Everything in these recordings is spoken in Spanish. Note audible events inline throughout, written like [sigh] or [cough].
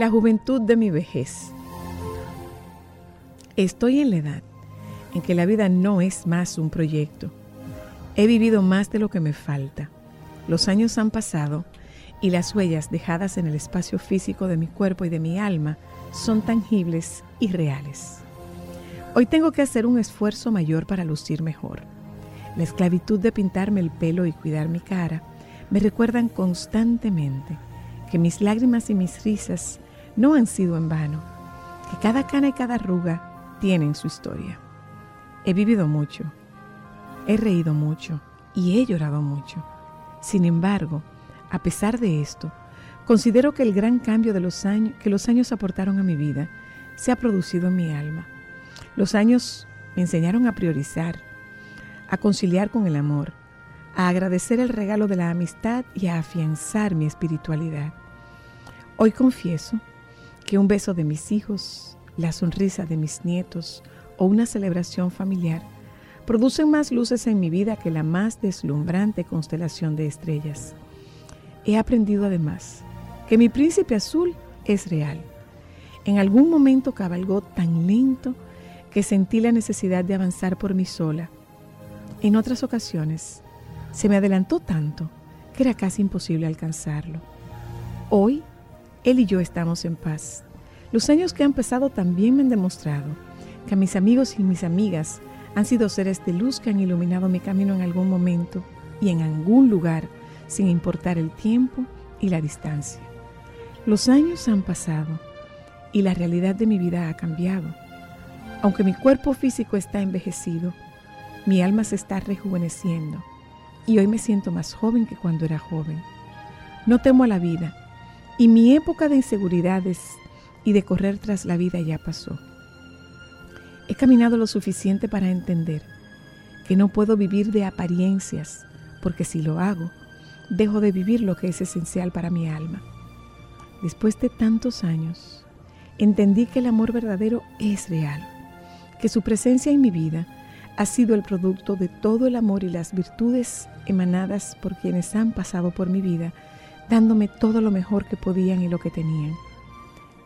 La juventud de mi vejez. Estoy en la edad en que la vida no es más un proyecto. He vivido más de lo que me falta. Los años han pasado y las huellas dejadas en el espacio físico de mi cuerpo y de mi alma son tangibles y reales. Hoy tengo que hacer un esfuerzo mayor para lucir mejor. La esclavitud de pintarme el pelo y cuidar mi cara me recuerdan constantemente que mis lágrimas y mis risas no han sido en vano, que cada cana y cada arruga tienen su historia. He vivido mucho, he reído mucho y he llorado mucho. Sin embargo, a pesar de esto, considero que el gran cambio de los años, que los años aportaron a mi vida se ha producido en mi alma. Los años me enseñaron a priorizar, a conciliar con el amor, a agradecer el regalo de la amistad y a afianzar mi espiritualidad. Hoy confieso que un beso de mis hijos, la sonrisa de mis nietos o una celebración familiar producen más luces en mi vida que la más deslumbrante constelación de estrellas. He aprendido además que mi príncipe azul es real. En algún momento cabalgó tan lento que sentí la necesidad de avanzar por mí sola. En otras ocasiones se me adelantó tanto que era casi imposible alcanzarlo. Hoy él y yo estamos en paz. Los años que han pasado también me han demostrado que mis amigos y mis amigas han sido seres de luz que han iluminado mi camino en algún momento y en algún lugar, sin importar el tiempo y la distancia. Los años han pasado y la realidad de mi vida ha cambiado. Aunque mi cuerpo físico está envejecido, mi alma se está rejuveneciendo y hoy me siento más joven que cuando era joven. No temo a la vida y mi época de inseguridades y de correr tras la vida ya pasó. He caminado lo suficiente para entender que no puedo vivir de apariencias, porque si lo hago, dejo de vivir lo que es esencial para mi alma. Después de tantos años, entendí que el amor verdadero es real, que su presencia en mi vida ha sido el producto de todo el amor y las virtudes emanadas por quienes han pasado por mi vida dándome todo lo mejor que podían y lo que tenían.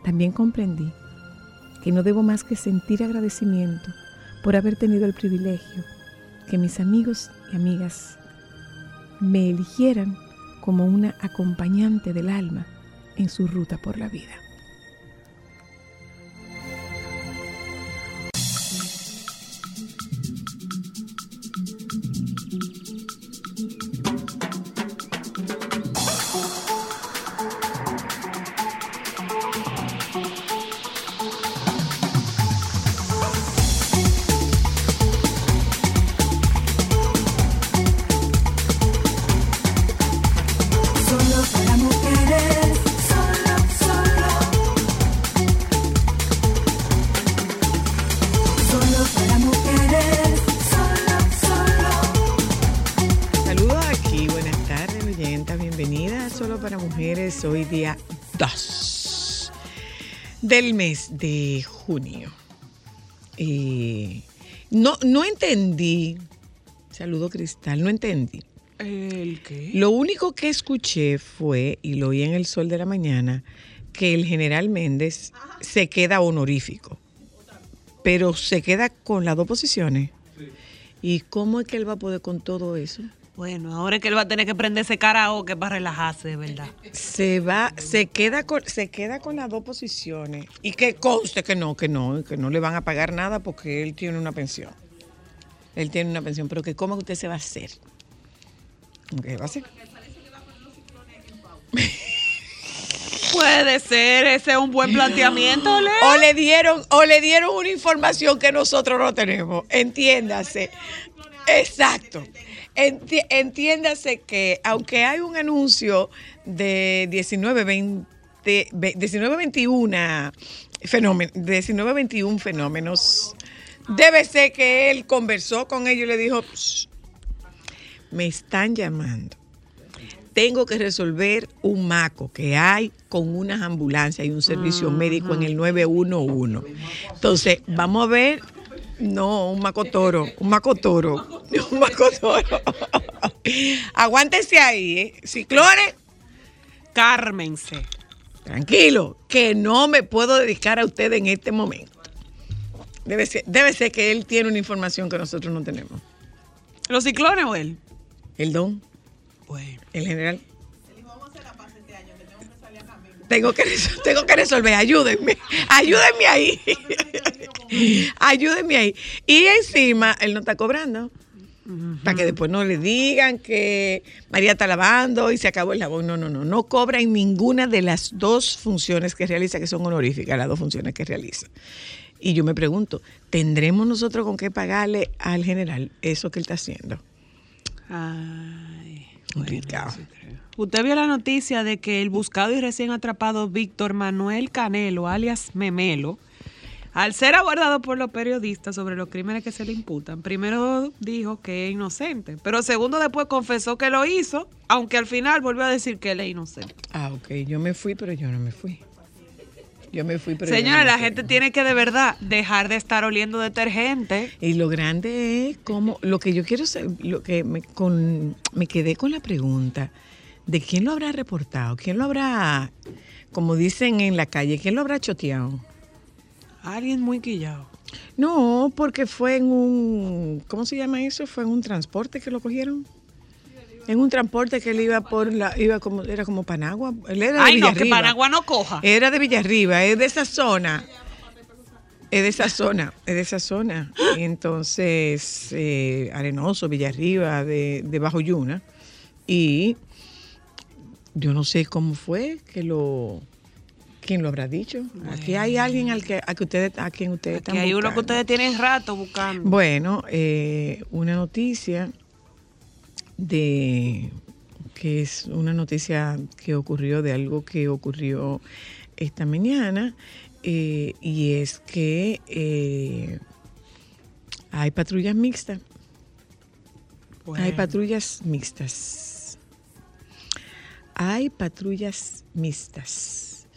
También comprendí que no debo más que sentir agradecimiento por haber tenido el privilegio que mis amigos y amigas me eligieran como una acompañante del alma en su ruta por la vida. Del mes de junio. Eh, no, no entendí, saludo Cristal, no entendí. ¿El qué? Lo único que escuché fue, y lo oí en el sol de la mañana, que el general Méndez se queda honorífico, pero se queda con las dos posiciones. ¿Y cómo es que él va a poder con todo eso? Bueno, ahora es que él va a tener que prenderse karaoke para relajarse, de verdad. Se va, se queda con, se queda con las dos posiciones. Y que conste que no, que no, que no le van a pagar nada porque él tiene una pensión. Él tiene una pensión, pero que cómo usted se va a hacer. ¿Qué va a hacer? Puede ser, ese es un buen planteamiento, [gasps] Leo. O le dieron, o le dieron una información que nosotros no tenemos. Entiéndase. Exacto. Enti- entiéndase que aunque hay un anuncio de 19, 20, ve- 19, 21 fenómenos, 19, 21 fenómenos, debe ser que él conversó con ellos y le dijo, "Psh, me están llamando. Tengo que resolver un maco que hay con unas ambulancias y un servicio médico en el 911. Entonces, vamos a ver, no, un macotoro, un macotoro, un macotoro. [laughs] Aguántese ahí, ¿eh? Ciclones, Cármense. tranquilo, que no me puedo dedicar a usted en este momento. Debe ser, debe ser que él tiene una información que nosotros no tenemos. ¿Los ciclones o él? El don. Bueno. El general. Tengo que, tengo que resolver, ayúdenme, ayúdenme ahí. [laughs] ayúdenme ahí. Y encima, él no está cobrando. Para que después no le digan que María está lavando y se acabó el lavón. No, no, no. No cobra en ninguna de las dos funciones que realiza, que son honoríficas, las dos funciones que realiza. Y yo me pregunto, ¿tendremos nosotros con qué pagarle al general eso que él está haciendo? Ay, Complicado. sí. Usted vio la noticia de que el buscado y recién atrapado Víctor Manuel Canelo, alias Memelo, al ser abordado por los periodistas sobre los crímenes que se le imputan, primero dijo que es inocente, pero segundo después confesó que lo hizo, aunque al final volvió a decir que él es inocente. Ah, ok. Yo me fui, pero yo no me fui. Yo me fui, pero yo no Señora, me la gente tiene que de verdad dejar de estar oliendo detergente. Y lo grande es como lo que yo quiero saber, lo que me, con, me quedé con la pregunta de quién lo habrá reportado, quién lo habrá, como dicen en la calle, quién lo habrá choteado. Alguien muy quillado. No, porque fue en un, ¿cómo se llama eso? Fue en un transporte que lo cogieron. En un transporte que él iba por la, iba como, era como Panagua. Él era de Ay, no, que. Panagua no coja. Era de Villarriba, es de esa zona. Es de esa zona, es de esa zona. Y entonces, eh, Arenoso, Villarriba, de, de Bajo Yuna. Y yo no sé cómo fue que lo. ¿Quién lo habrá dicho? Aquí hay alguien al que, a, que ustedes, a quien ustedes Que están hay uno que ustedes tienen rato buscando. Bueno, eh, una noticia de que es una noticia que ocurrió de algo que ocurrió esta mañana eh, y es que eh, hay patrullas mixtas. Hay patrullas mixtas. Hay patrullas mixtas.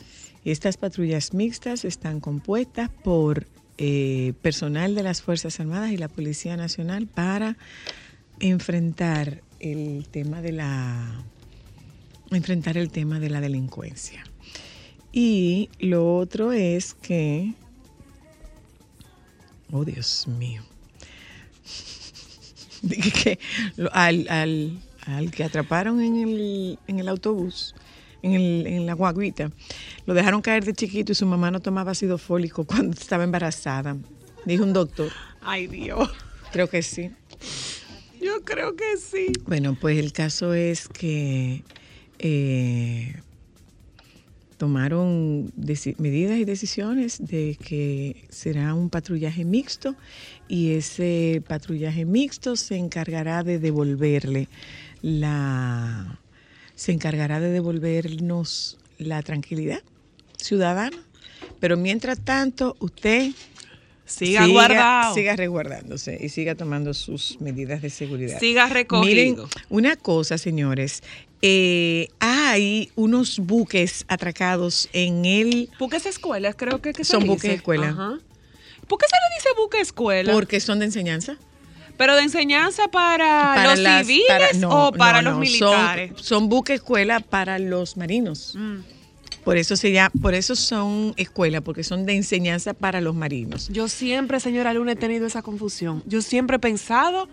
Estas patrullas mixtas están compuestas por eh, personal de las Fuerzas Armadas y la Policía Nacional para enfrentar el tema de la enfrentar el tema de la delincuencia. Y lo otro es que oh Dios mío. [laughs] Que al, al- al que atraparon en el, en el autobús, en, el, en la guaguita, lo dejaron caer de chiquito y su mamá no tomaba ácido fólico cuando estaba embarazada. Dijo un doctor. Ay, Dios. Creo que sí. Yo creo que sí. Bueno, pues el caso es que eh, tomaron medidas y decisiones de que será un patrullaje mixto y ese patrullaje mixto se encargará de devolverle la se encargará de devolvernos la tranquilidad ciudadana. Pero mientras tanto, usted Siga, guardado. Siga resguardándose y siga tomando sus medidas de seguridad. Siga recogido. Miren, una cosa, señores. Eh, hay unos buques atracados en el... Buques escuelas, creo que, que se Son dice. buques escuela. Ajá. ¿Por qué se le dice buque escuela? Porque son de enseñanza. ¿Pero de enseñanza para, los las- civiles para- no, o para no, los no, militares? Son, son buques escuela para los marinos. Mm. Por eso se llama, por eso son escuela, porque son de enseñanza para los marinos. Yo siempre, señora Luna, he tenido esa confusión. Yo siempre he pensado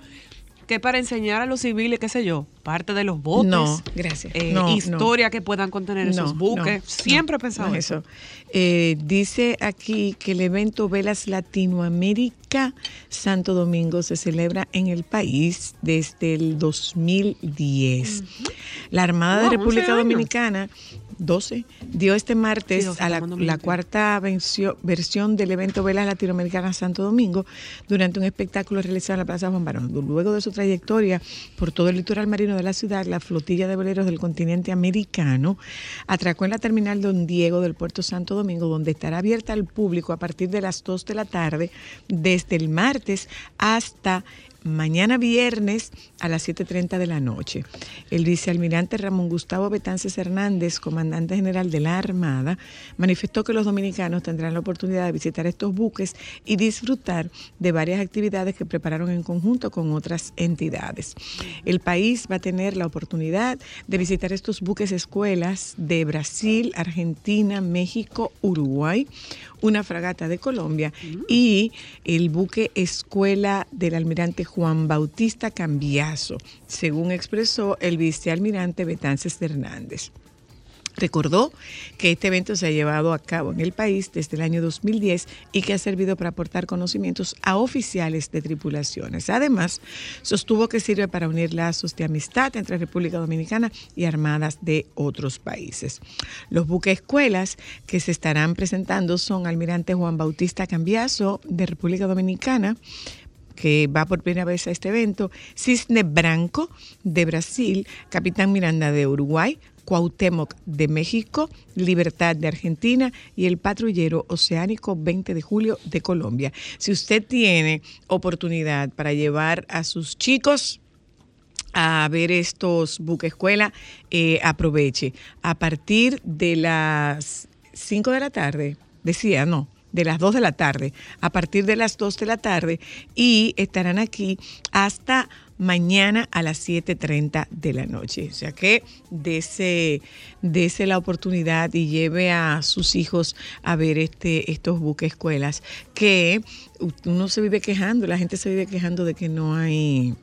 que para enseñar a los civiles, qué sé yo, parte de los botes, No, gracias. eh, No, no. historia que puedan contener esos buques. no, siempre no, he pensado eso. Eh, dice aquí que el evento Velas Latinoamérica Santo Domingo se celebra en el país desde el 2010. La Armada de Wow, 11 República. Dominicana 12 dio este martes Sí, 12 a la, estamos en la 2020. cuarta vencio- versión del evento Velas Latinoamericana Santo Domingo durante un espectáculo realizado en la Plaza Juan Barón. Luego de su trayectoria por todo el litoral marino de la ciudad, la flotilla de veleros del continente americano atracó en la terminal Don Diego del Puerto Santo Domingo, donde estará abierta al público a partir de las 2 de la tarde, desde el martes hasta mañana viernes a las 7.30 de la noche. El vicealmirante Ramón Gustavo Betances Hernández, comandante general de la Armada, manifestó que los dominicanos tendrán la oportunidad de visitar estos buques y disfrutar de varias actividades que prepararon en conjunto con otras entidades. El país va a tener la oportunidad de visitar estos buques escuelas de Brasil, Argentina, México, Uruguay, una fragata de Colombia y el buque escuela del almirante Juan Bautista Cambiaso, según expresó el vicealmirante Betances Hernández. Recordó que este evento se ha llevado a cabo en el país desde el año 2010 y que ha servido para aportar conocimientos a oficiales de tripulaciones. Además, sostuvo que sirve para unir lazos de amistad entre República Dominicana y armadas de otros países. Los buques escuelas que se estarán presentando son Almirante Juan Bautista Cambiaso de República Dominicana, que va por primera vez a este evento, Cisne Branco de Brasil, Capitán Miranda de Uruguay, Cuauhtémoc de México, Libertad de Argentina y el patrullero oceánico 20 de julio de Colombia. Si usted tiene oportunidad para llevar a sus chicos a ver estos buques escuela, eh, aproveche. A partir de las 5 de la tarde, decía, no, de las 2 de la tarde, a partir de las 2 de la tarde y estarán aquí hasta mañana a las 7.30 de la noche. O sea que dese, la oportunidad y lleve a sus hijos a ver este, estos buques escuelas que uno se vive quejando, la gente se vive quejando de que no hay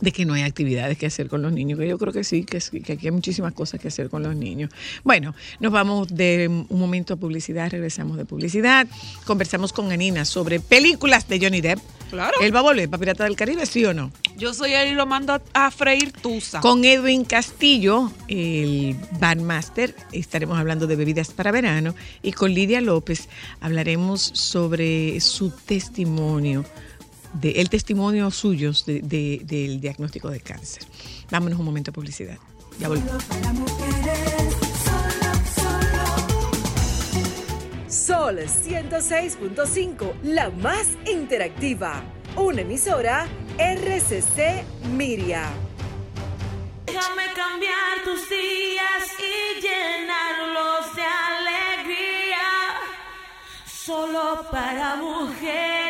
de que no hay actividades que hacer con los niños, que yo creo que sí, que, sí, que aquí hay muchísimas cosas que hacer con los niños. Bueno, nos vamos de un momento a publicidad, regresamos de publicidad, conversamos con Anina sobre películas de Johnny Depp. Claro. ¿Él va a volver para Pirata del Caribe, sí o no? Yo soy él y lo mando a, a freír tusa. Con Edwin Castillo, el bandmaster, estaremos hablando de bebidas para verano y con Lidia López hablaremos sobre su testimonio, de, el testimonio suyo de- de- del diagnóstico de cáncer. Vámonos un momento a publicidad. Ya volvemos. Sol 106.5, la más interactiva. Una emisora RCC Miria. Déjame cambiar tus días y llenarlos de alegría. Solo para mujeres.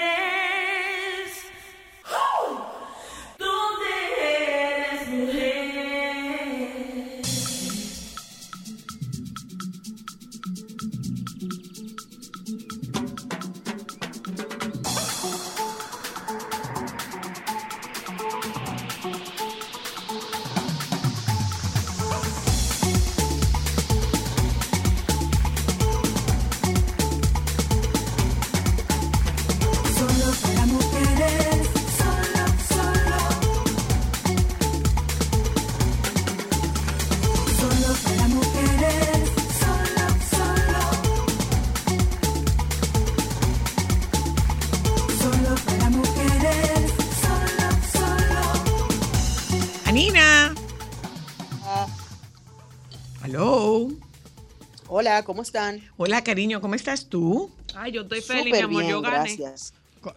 Hola, ¿cómo están? Hola, cariño, ¿cómo estás tú? Ay, yo estoy feliz, mi Súper amor, bien, yo gané. gracias. Co-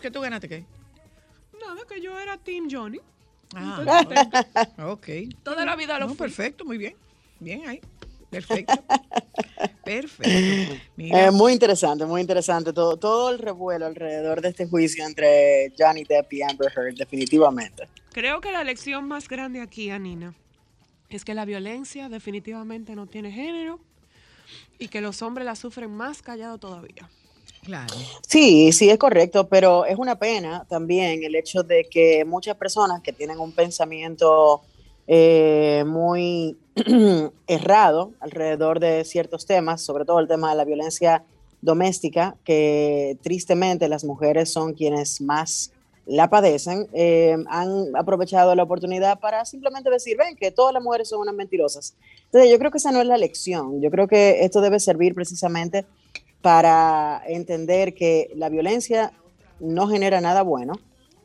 ¿Qué tú ganaste qué? Nada, que yo era Team Johnny. Ah, [laughs] ok. Toda la vida lo No, fui. perfecto, muy bien. Bien ahí. Perfecto. [laughs] Perfecto. Mira, Eh, muy interesante, muy interesante. Todo, todo el revuelo alrededor de este juicio entre Johnny Depp y Amber Heard, definitivamente. Creo que la lección más grande aquí, Anina, es que la violencia definitivamente no tiene género y que los hombres la sufren más callado todavía. claro. Sí, sí, es correcto, pero es una pena también el hecho de que muchas personas que tienen un pensamiento eh, muy [clears throat] errado alrededor de ciertos temas, sobre todo el tema de la violencia doméstica, que tristemente las mujeres son quienes más la padecen, eh, han aprovechado la oportunidad para simplemente decir, ven, que todas las mujeres son unas mentirosas. Entonces yo creo que esa no es la lección, yo creo que esto debe servir precisamente para entender que la violencia no genera nada bueno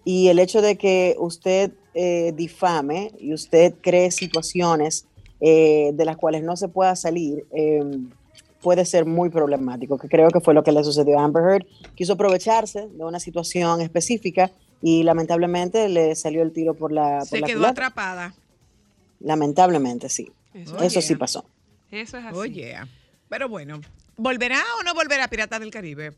y el hecho de que usted eh, difame y usted cree situaciones eh, de las cuales no se pueda salir eh, puede ser muy problemático, que creo que fue lo que le sucedió a Amber Heard. Quiso aprovecharse de una situación específica y lamentablemente le salió el tiro por la, por Se la quedó culata. atrapada. Lamentablemente, sí. Eso, sí pasó. eso es así. Oye, pero bueno, ¿volverá o no volverá Pirata del Caribe?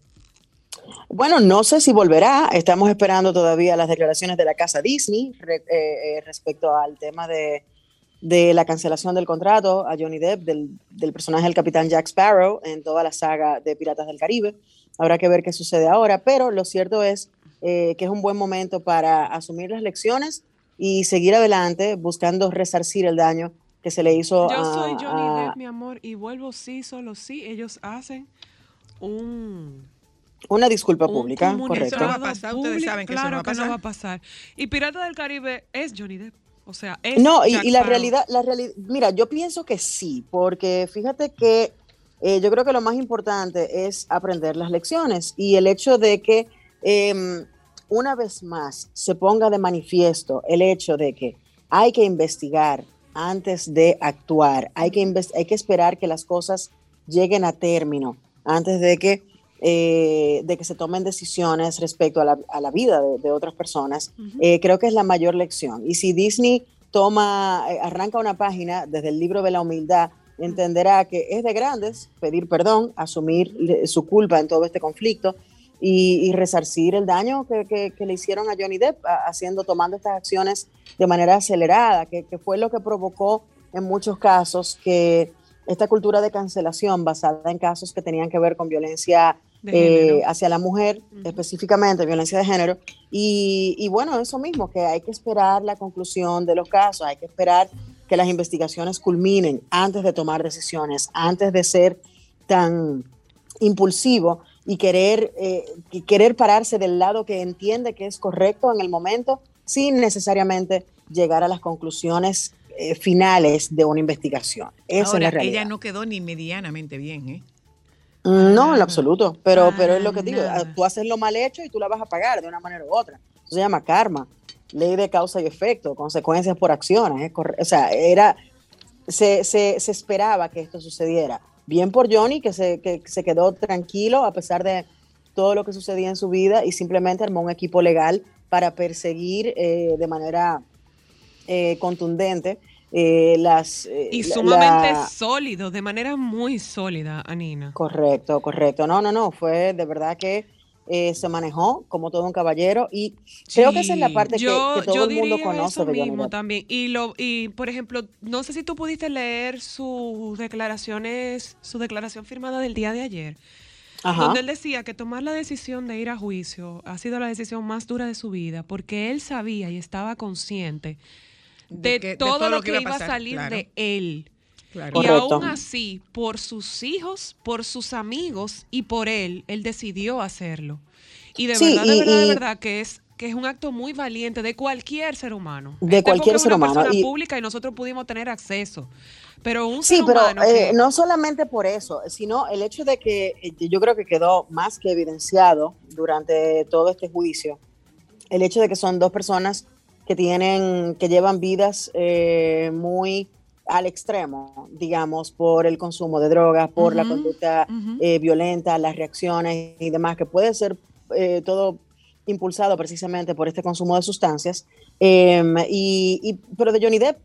Bueno, no sé si volverá. Estamos esperando todavía las declaraciones de la casa Disney re- eh, eh, respecto al tema de, de la cancelación del contrato a Johnny Depp del, del personaje del capitán Jack Sparrow en toda la saga de Piratas del Caribe. Habrá que ver qué sucede ahora, pero lo cierto es eh, que es un buen momento para asumir las lecciones y seguir adelante buscando resarcir el daño que se le hizo Yo a, soy Johnny a- Depp, mi amor, y vuelvo sí, solo sí. Ellos hacen un, una disculpa un pública, correcto. Eso no va a pasar, ustedes público. saben que eso claro no va a que no pasar. va a pasar. Y Pirata del Caribe es Johnny Depp. O sea, es No, y, y la realidad, la realidad, mira, yo pienso que sí, porque fíjate que eh, yo creo que lo más importante es aprender las lecciones y el hecho de que em, una vez más se ponga de manifiesto el hecho de que hay que investigar antes de actuar, hay que, hay que esperar que las cosas lleguen a término antes de que, eh, de que se tomen decisiones respecto a la, a la vida de, de otras personas, Ujú. eh, creo que es la mayor lección. Y si Disney toma, eh, arranca una página desde el libro de la humildad, entenderá que es de grandes pedir perdón, asumir su culpa en todo este conflicto y, y resarcir el daño que, que- que le hicieron a Johnny Depp haciendo, tomando estas acciones de manera acelerada, que, que fue lo que provocó en muchos casos que esta cultura de cancelación basada en casos que tenían que ver con violencia eh, hacia la mujer, Ujú. específicamente violencia de género. Y, y bueno, eso mismo, que hay que esperar la conclusión de los casos, hay que esperar que las investigaciones culminen antes de tomar decisiones, antes de ser tan impulsivo y querer, eh, y querer pararse del lado que entiende que es correcto en el momento, sin necesariamente llegar a las conclusiones eh, finales de una investigación. Esa Ahora, es la realidad. ella no quedó ni medianamente bien, ¿eh? Mm, No, en Nada. lo absoluto, pero, pero es lo que digo, nada. ah, tú haces lo mal hecho y tú la vas a pagar de una manera u otra. Eso se llama karma, ley de causa y efecto, consecuencias por acciones. o sea, era, se, se, se esperaba que esto sucediera. Bien por Johnny, que se, que se quedó tranquilo a pesar de todo lo que sucedía en su vida y simplemente armó un equipo legal para perseguir eh, de manera eh, contundente eh, las... eh, Y sumamente la- sólido, de manera muy sólida, Anina. Correcto, correcto. No, no, no, fue de verdad que eh, se manejó como todo un caballero y creo que esa es la parte que- yo, que, todo yo el mundo diría conoce eso mismo también. Y, lo, y, por ejemplo, no sé si tú pudiste leer sus declaraciones, su declaración firmada del día de ayer, Ajá. donde él decía que tomar la decisión de ir a juicio ha sido la decisión más dura de su vida, porque él sabía y estaba consciente de, que- de todo, lo que, iba a pasar, salir claro. de él. Claro. Y Correcto. aún así, por sus hijos, por sus amigos y por él, él decidió hacerlo. Y de Sí, verdad, de y- verdad, de verdad que es que es un acto muy valiente de cualquier ser humano. De Este cualquier es ser una humano, persona y- pública y nosotros pudimos tener acceso. Pero un Sí, ser pero humano eh, que- no solamente por eso, sino el hecho de que eh, yo creo que quedó más que evidenciado durante todo este juicio, el hecho de que son dos personas que tienen, que llevan vidas eh, muy al extremo, digamos, por el consumo de drogas, por la conducta eh, violenta, las reacciones y demás, que puede ser eh, todo impulsado precisamente por este consumo de sustancias. Eh, y, y- pero de Johnny Depp,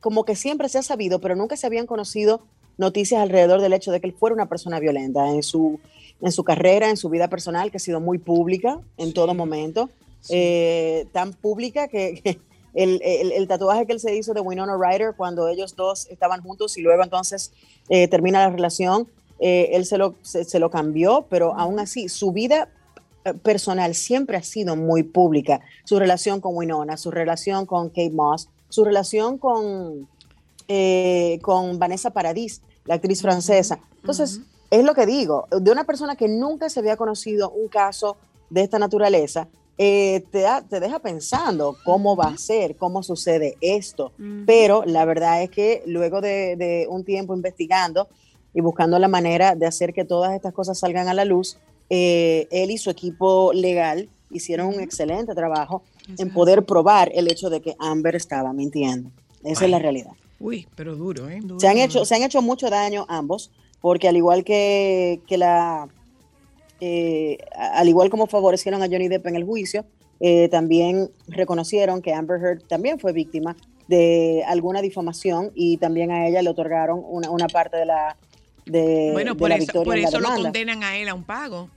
como que siempre se ha sabido, pero nunca se habían conocido noticias alrededor del hecho de que él fuera una persona violenta en su, en su carrera, en su vida personal, que ha sido muy pública en todo momento, eh, tan pública que, que el, el- el tatuaje que él se hizo de Winona Ryder cuando ellos dos estaban juntos y luego entonces eh, termina la relación, eh, él se lo, se, se lo cambió, pero aún así su vida eh, personal siempre ha sido muy pública. Su relación con Winona, su relación con Kate Moss, su relación con, eh, con Vanessa Paradis, la actriz francesa. Entonces, es lo que digo, de una persona que nunca se había conocido un caso de esta naturaleza, eh, te, da- te deja pensando cómo va a ser, cómo sucede esto. Pero la verdad es que luego de, de un tiempo investigando y buscando la manera de hacer que todas estas cosas salgan a la luz, eh, él y su equipo legal hicieron un excelente trabajo en poder probar el hecho de que Amber estaba mintiendo. Esa es la realidad. Uy, pero duro, ¿eh? Duro, Se han, hecho, se han hecho mucho daño ambos, porque al igual que, que la, eh, al igual como favorecieron a Johnny Depp en el juicio, eh, también reconocieron que Amber Heard también fue víctima de alguna difamación y también a ella le otorgaron una, una parte de la, de, Bueno, de por la eso, victoria por eso lo condenan a él a un pago.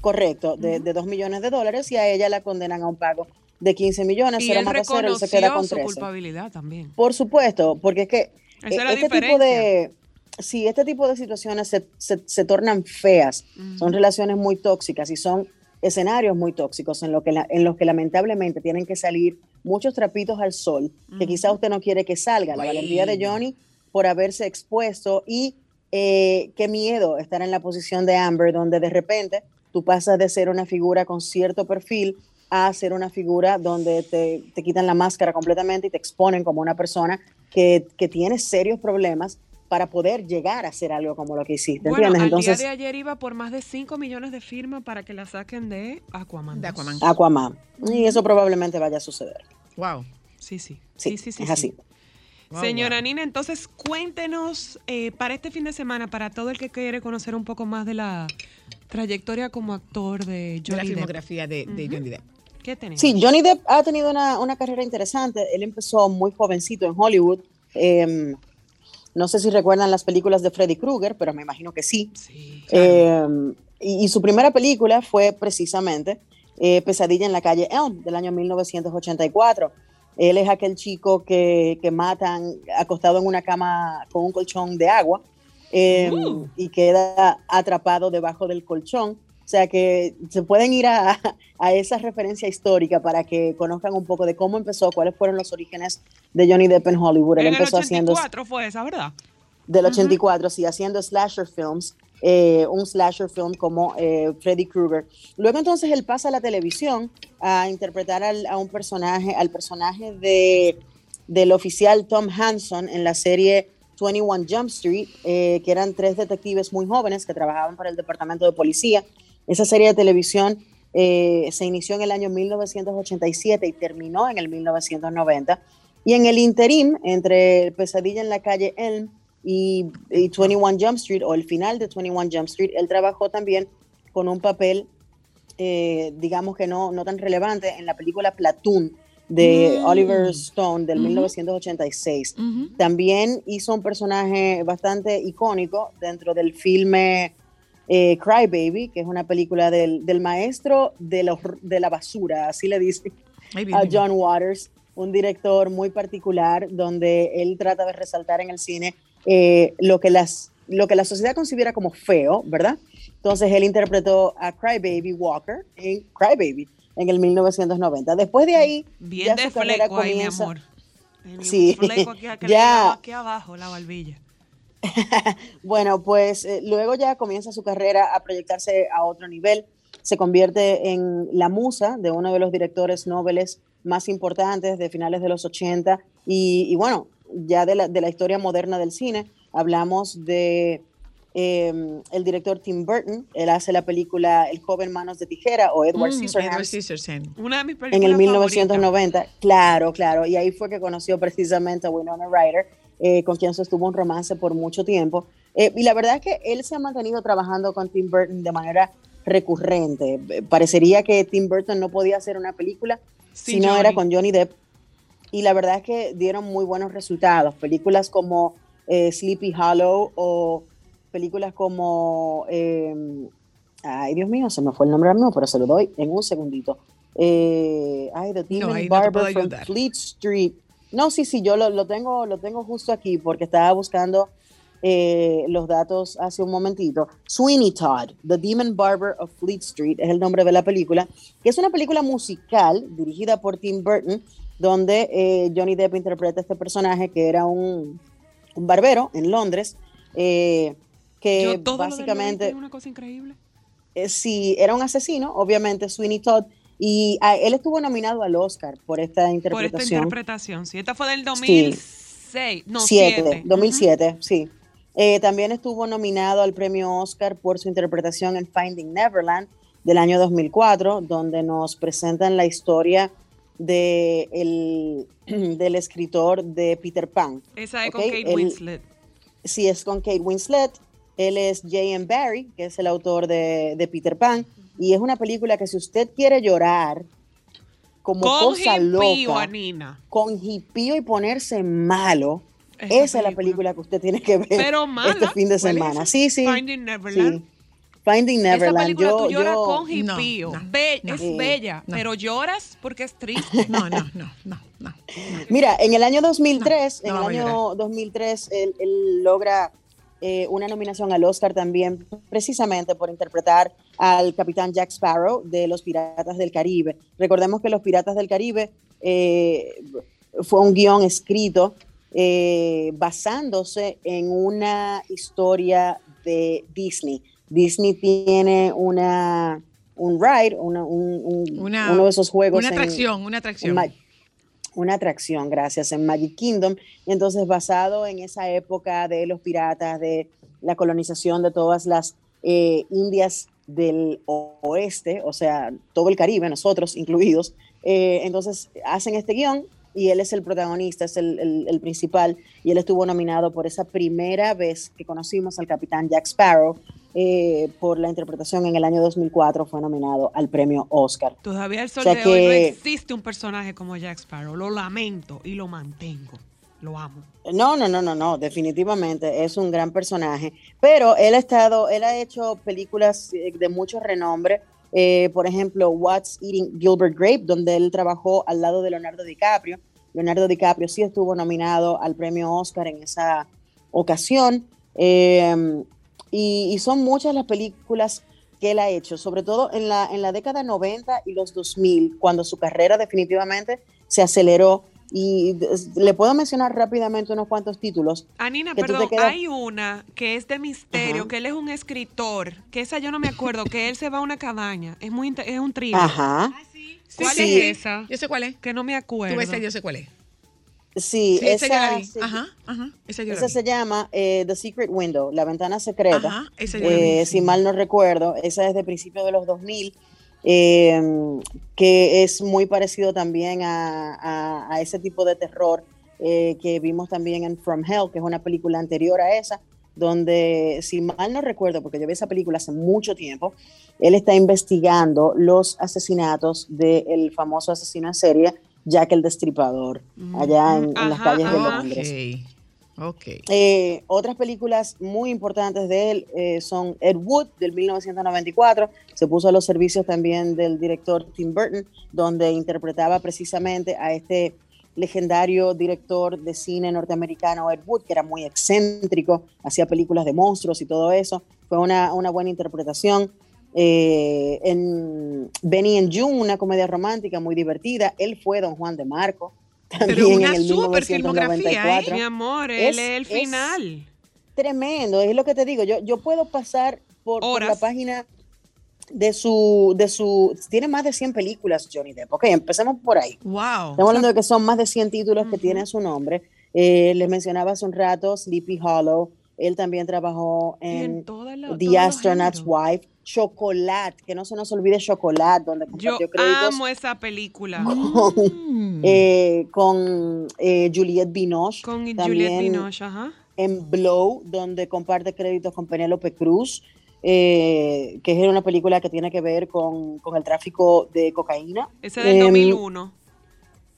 Correcto, de, de 2 millones de dólares y a ella la condenan a un pago de 15 millones. Y Cero se queda con su 13. culpabilidad también. Por supuesto, porque es que Esa es eh, la este tipo diferencia. de si este tipo de situaciones se, se- se tornan feas, son relaciones muy tóxicas y son escenarios muy tóxicos en, lo que la- en los que lamentablemente tienen que salir muchos trapitos al sol, que quizá usted no quiere que salga. La valentía de Johnny por haberse expuesto y eh, qué miedo estar en la posición de Amber, donde de repente tú pasas de ser una figura con cierto perfil a ser una figura donde te, te quitan la máscara completamente y te exponen como una persona que, que tiene serios problemas para poder llegar a hacer algo como lo que hiciste, Bueno, ¿entiendes? al Entonces, día de ayer iba por más de 5 millones de firmas para que la saquen de Aquaman. De 2. Aquaman. Aquaman. Y eso probablemente vaya a suceder. Wow. Sí, sí. Sí, Sí, sí, sí. es sí. así. Wow, Señora wow. Nina, entonces cuéntenos eh, para este fin de semana, para todo el que quiere conocer un poco más de la trayectoria como actor de De la Johnny Depp. filmografía de, de. Johnny Depp. ¿Qué tenemos? Sí, Johnny Depp ha tenido una, una carrera interesante. Él empezó muy jovencito en Hollywood. Eh, no sé si recuerdan las películas de Freddy Krueger, pero me imagino que sí. Sí. Eh, y, y su primera película fue precisamente eh, Pesadilla en la calle Elm, del año 1984. Él es aquel chico que, que matan acostado en una cama con un colchón de agua eh, Uh. y queda atrapado debajo del colchón. O sea que se pueden ir a, [laughs] a esa referencia histórica para que conozcan un poco de cómo empezó, cuáles fueron los orígenes de Johnny Depp en Hollywood. Él En el empezó haciendo 84 fue esa, ¿verdad? del 84, sí, haciendo slasher films, eh, un slasher film como eh, Freddy Krueger. Luego entonces él pasa a la televisión a interpretar al- a un personaje, al personaje de, del oficial Tom Hanson en la serie 21 Jump Street, eh, que eran tres detectives muy jóvenes que trabajaban para el departamento de policía. Esa serie de televisión eh, se inició en el año 1987 y terminó en el 1990. Y en el interim, entre Pesadilla en la calle Elm y, y 21 Jump Street, o el final de 21 Jump Street, él trabajó también con un papel, eh, digamos que no, no tan relevante, en la película Platoon de Mm. Oliver Stone del Ujú. 1986. Ujú. También hizo un personaje bastante icónico dentro del filme eh, Cry Baby, que es una película del, del maestro de la, hor- de la basura, así le dicen Ay, a. John Waters, un director muy particular donde él trata de resaltar en el cine eh, lo, que las, lo que la sociedad considera como feo, ¿verdad? Entonces él interpretó a Crybaby Walker en Crybaby en el 1990. Después de ahí, Bien ya de su fleco ahí, mi comienza. amor. Sí, fleco aquí, [laughs] ya. aquí abajo, la barbilla. [laughs] Bueno, pues eh, luego ya comienza su carrera a proyectarse a otro nivel. Se convierte en la musa de uno de los directores nobles más importantes de finales de los 80 y, y bueno, ya de la, de la historia moderna del cine. Hablamos de eh, el director Tim Burton. Él hace la película El joven manos de tijera o Edward Mm, Scissorhands Edward. Una de mis películas en el favoritas. 1990. Claro, claro. Y ahí fue que conoció precisamente a Winona Ryder. Eh, con quien sostuvo un romance por mucho tiempo. Eh, y la verdad es que él se ha mantenido trabajando con Tim Burton de manera recurrente. Parecería que Tim Burton no podía hacer una película si no era con Johnny Depp. Y la verdad es que dieron muy buenos resultados. Películas como eh, Sleepy Hollow o películas como... ay, Dios mío, se me fue el nombre mismo, pero se lo doy en un segundito. Ay, The Demon no Barber from. Fleet Street. No, sí, sí, yo lo, lo tengo, lo tengo justo aquí porque estaba buscando eh, los datos hace un momentito. Sweeney Todd, The Demon Barber of Fleet Street, es el nombre de la película, que es una película musical dirigida por Tim Burton, donde eh, Johnny Depp interpreta a este personaje que era un, un barbero en Londres, eh, que Yo todo lo del básicamente es una cosa increíble. sí, era un asesino, obviamente Sweeney Todd, y ah, él estuvo nominado al Oscar por esta Por esta interpretación. interpretación. Sí, esta fue del 2006. No, Siete, 7. 2007, sí. Eh, también estuvo nominado al premio Oscar por su interpretación en Finding Neverland del año 2004, donde nos presentan la historia de el- [clears throat] del escritor de Peter Pan. Esa es con Kate Él- Winslet. Sí, es con Kate Winslet. Él es J.M. Barry, que es el autor de, de Peter Pan. Y es una película que si usted quiere llorar como Con cosa hippío, loca, Anina. con hipío y ponerse malo, Esa esa es la película. que usted tiene que ver Pero mala. este fin de ¿Cuál es semana. esa? Sí, sí. Finding Neverland. sí. Finding Esa Neverland. película yo, tú lloras yo- con No, hippío. no, Be- no. es bella, No. pero lloras porque es triste. [laughs] No, no, no, no, no. Mira, en el año 2003, No, en no el año 2003, él, él logra eh, una nominación al Oscar también, precisamente por interpretar al capitán Jack Sparrow de los Piratas del Caribe. Recordemos que los Piratas del Caribe eh, fue un guion escrito eh, basándose en una historia de Disney. Disney tiene una un ride, una- un- un- Una- uno de esos juegos. Una en- atracción, una atracción. Una atracción, gracias, en Magic Kingdom. Y entonces, basado en esa época de los piratas, de la colonización de todas las eh, Indias del oeste, o sea, todo el Caribe, nosotros incluidos, eh, entonces hacen este guion y él es el protagonista, es el principal, y él estuvo nominado por esa primera vez que conocimos al capitán Jack Sparrow. Eh, por la interpretación en el año 2004 fue nominado al premio Oscar. Todavía el sol O sea de hoy no que- existe un personaje como Jack Sparrow. Lo lamento y lo mantengo. Lo amo. No, no, no, no, no, definitivamente es un gran personaje, pero él ha estado, él ha hecho películas eh, de mucho renombre, eh, por ejemplo, What's Eating Gilbert Grape, donde él trabajó al lado de Leonardo DiCaprio. Leonardo DiCaprio sí estuvo nominado al premio Oscar en esa ocasión, eh, y, y son muchas las películas que él ha hecho, sobre todo en la, en la década 90 y los 2000, cuando su carrera definitivamente se aceleró. Y le puedo mencionar rápidamente unos cuantos títulos. Anina, tú perdón, hay una que es de misterio, Ajá. que él es un escritor, que esa yo no me acuerdo, que él se va a una cabaña. Es muy es un thriller. Ajá. ¿Cuál Sí. es esa? Yo sé cuál es. Que no me Tú acuerdo. ves, yo sé cuál es. Sí, Sí, esa Ajá, ajá. Esa se llama eh, The Secret Window, La Ventana Secreta. Ajá, esa. Eh, si mal no recuerdo, esa es de principios de los 2000, eh, que es muy parecido también a, a- a ese tipo de terror eh, que vimos también en From Hell, que es una película anterior a esa, donde, si mal no recuerdo, porque yo vi esa película hace mucho tiempo, él está investigando los asesinatos del famoso asesino en serie Jack el Destripador, allá en, en las Ajá, calles de. Londres. Eh, otras películas muy importantes de él eh, son Ed Wood del 1994, se puso a los servicios también del director Tim Burton, donde interpretaba precisamente a este legendario director de cine norteamericano Ed Wood, que era muy excéntrico, hacía películas de monstruos y todo eso. Fue una, una buena interpretación. Eh, en Benny and June, una comedia romántica muy divertida, él fue Don Juan de Marco. También una en el súper filmografía, ¿eh? 1994 Mi amor, él Es- es el es- final. tremendo, es lo que te digo, yo, yo puedo pasar por, por la página de su, de su, tiene más de 100 películas Johnny Depp, ok, empecemos por ahí. Wow. Estamos hablando de que son más de 100 títulos que tienen su nombre. Eh, les mencionaba hace un rato Sleepy Hollow, él también trabajó en la- The Astronaut's. Wife, Chocolate, que no se nos olvide Chocolate, donde Yo compartió créditos amo esa película. con, Mm. [laughs] eh, con eh, Juliette Binoche. Con también Juliette Binoche, ajá. en Blow, donde comparte créditos con Penélope Cruz, eh, que es una película que tiene que ver con, con el tráfico de cocaína. Ese del Em, 2001.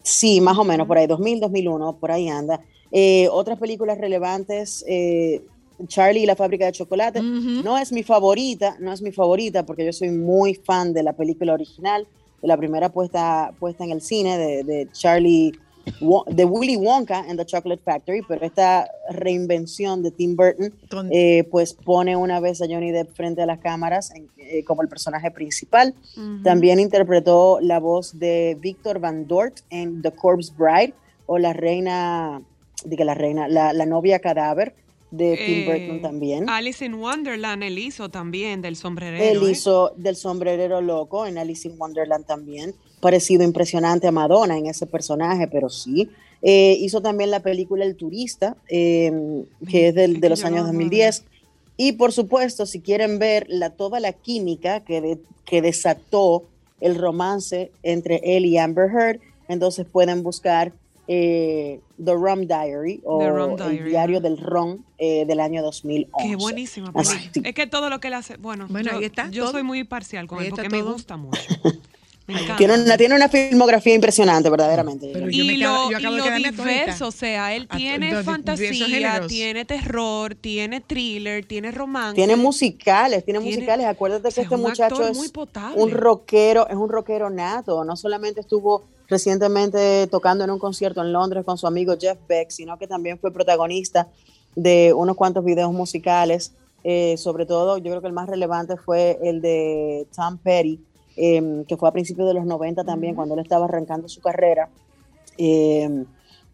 Sí, más o menos, por ahí, 2000, 2001, por ahí anda. Eh, otras películas relevantes, eh, Charlie y la fábrica de chocolate. No es mi favorita, no es mi favorita porque yo soy muy fan de la película original, de la primera puesta, puesta en el cine de, de Charlie, de Willy Wonka and the Chocolate Factory, pero esta reinvención de Tim Burton eh, pues pone una vez a Johnny Depp frente a las cámaras en- eh, como el personaje principal. También interpretó la voz de Victor Van Dort en The Corpse Bride o la reina, diga la reina, la, la novia cadáver de Tim Eh, Burton también. Alice in Wonderland, él hizo también del sombrerero. Él ¿eh? hizo del sombrerero loco en Alice in Wonderland también. Parecido impresionante a Madonna en ese personaje, pero sí. Eh, hizo también la película El Turista, eh, que es del- Es de los años no me 2010. Y por supuesto, si quieren ver la, toda la química que, de- que desató el romance entre él y Amber Heard, entonces pueden buscar eh, The Rum Diary o The Rum el Diary, diario del ron eh, del año 2011. Qué buenísima. Es que todo lo que él hace, bueno, Bueno, yo, ahí está, yo todo. soy muy parcial con Ahí él porque me gusta mucho. [laughs] Me encanta. Tiene una, tiene una filmografía impresionante, verdaderamente. Pero y yo me lo, acabo- y lo diverso, o sea, él tiene fantasía, tiene terror, tiene thriller, tiene romance. Tiene musicales, tiene, Tiene- musicales. Acuérdate que este es muchacho es muy potable. un rockero, es un rockero nato. No solamente estuvo recientemente tocando en un concierto en Londres con su amigo Jeff Beck, sino que también fue protagonista de unos cuantos videos musicales. Eh, sobre todo, yo creo que el más relevante fue el de Tom Petty, eh, que fue a principios de los 90 también, cuando él estaba arrancando su carrera. Eh,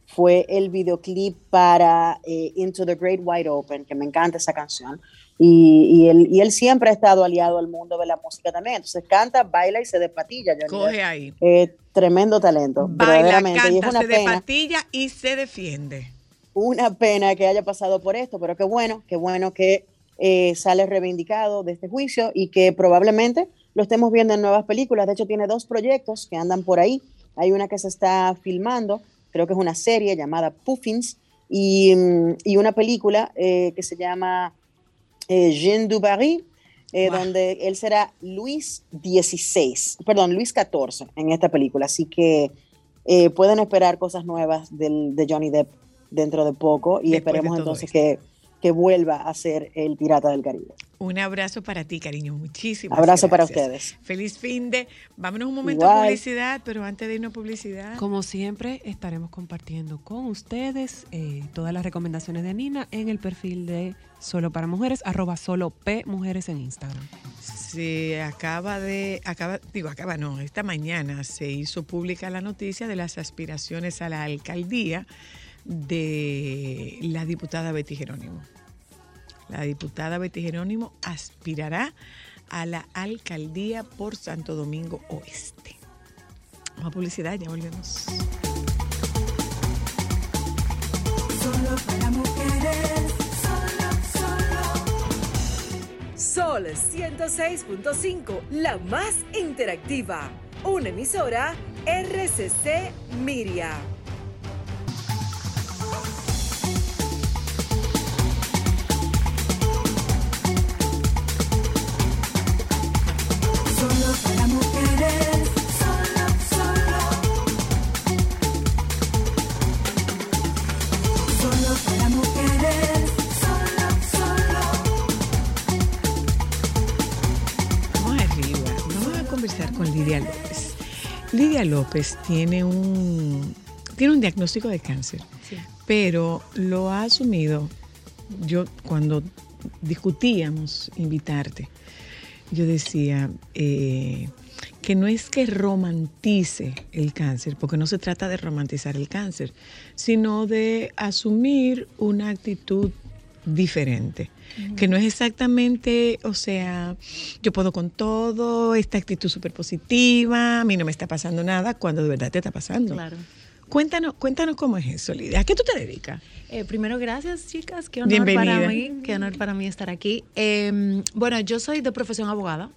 fue el videoclip para eh, Into the Great Wide Open, que me encanta esa canción. Y, y él, y él siempre ha estado aliado al mundo de la música también. Entonces canta, baila y se despatilla. Coge ahí. Eh, tremendo talento, Baila, verdaderamente. y es canta, una se pena, despatilla y se defiende. una pena que haya pasado por esto, pero qué bueno, qué bueno que eh, sale reivindicado de este juicio y que probablemente lo estemos viendo en nuevas películas. De hecho, tiene dos proyectos que andan por ahí. Hay una que se está filmando, creo que es una serie llamada Puffins, y, mm, y una película eh, que se llama eh, Jean du Barry, eh, donde él será Luis XVI, perdón, Luis XIV en esta película. Así que eh, pueden esperar cosas nuevas del, de Johnny Depp dentro de poco y Después de esperemos entonces esto. que, que vuelva a ser el Pirata del Caribe. Un abrazo para ti, cariño. Muchísimas Abrazo para ustedes. Feliz fin de. Vámonos un momento a publicidad, pero antes de irnos a publicidad. Como siempre, estaremos compartiendo con ustedes eh, todas las recomendaciones de Nina en el perfil de Solo para Mujeres, arroba solo P Mujeres en Instagram. Se acaba de, acaba, digo, acaba no, esta mañana se hizo pública la noticia de las aspiraciones a la alcaldía de la diputada Betty Jerónimo. La diputada Betty Jerónimo aspirará a la alcaldía por Santo Domingo Oeste. Vamos a publicidad, ya volvemos. Sol 106.5, la más interactiva. Una emisora RCC Miria. López tiene un, tiene un diagnóstico de cáncer, pero lo ha asumido. Yo cuando discutíamos invitarte, yo decía eh, que no es que romantice el cáncer, porque no se trata de romantizar el cáncer, sino de asumir una actitud diferente. Que no es exactamente, o sea, yo puedo con todo, esta actitud súper positiva, a mí no me está pasando nada, cuando de verdad te está pasando. Claro. Cuéntanos, cuéntanos cómo es eso, Lidia. ¿A qué tú te dedicas? Eh, primero, gracias, chicas. Qué honor Bienvenida. para mí. Qué honor para mí estar aquí. Eh, bueno, yo soy de profesión abogada,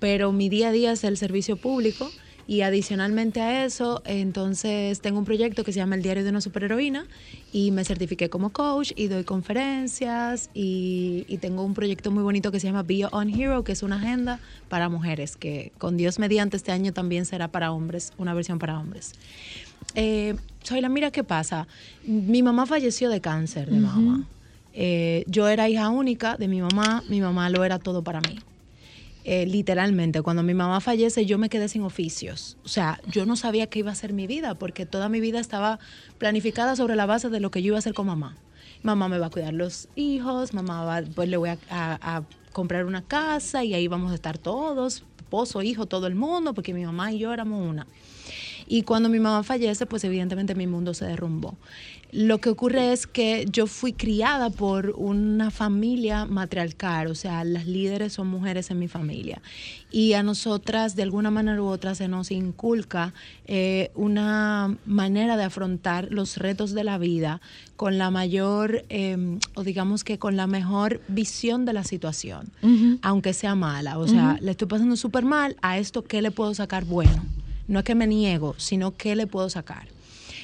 pero mi día a día es el servicio público. Y adicionalmente a eso, entonces tengo un proyecto que se llama El Diario de una Superheroína y me certifiqué como coach y doy conferencias y, y tengo un proyecto muy bonito que se llama Be Own Hero, que es una agenda para mujeres, que con Dios mediante este año también será para hombres, una versión para hombres. Eh, Zoila, mira qué pasa. Mi mamá falleció de cáncer de mama. Eh, yo era hija única de mi mamá, mi mamá lo era todo para mí. Eh, literalmente, cuando mi mamá fallece, yo me quedé sin oficios. O sea, yo no sabía qué iba a ser mi vida, porque toda mi vida estaba planificada sobre la base de lo que yo iba a hacer con mamá. Mamá me va a cuidar los hijos, mamá va, pues le voy a, a- a comprar una casa y ahí vamos a estar todos, esposo, hijo, todo el mundo, porque mi mamá y yo éramos una. Y cuando mi mamá fallece, pues evidentemente mi mundo se derrumbó. Lo que ocurre es que yo fui criada por una familia matriarcal, o sea, las líderes son mujeres en mi familia. Y a nosotras, de alguna manera u otra, se nos inculca eh, una manera de afrontar los retos de la vida con la mayor, eh, o digamos que con la mejor visión de la situación, aunque sea mala. O sea, le estoy pasando súper mal, a esto, ¿qué le puedo sacar bueno? No es que me niego, sino qué le puedo sacar.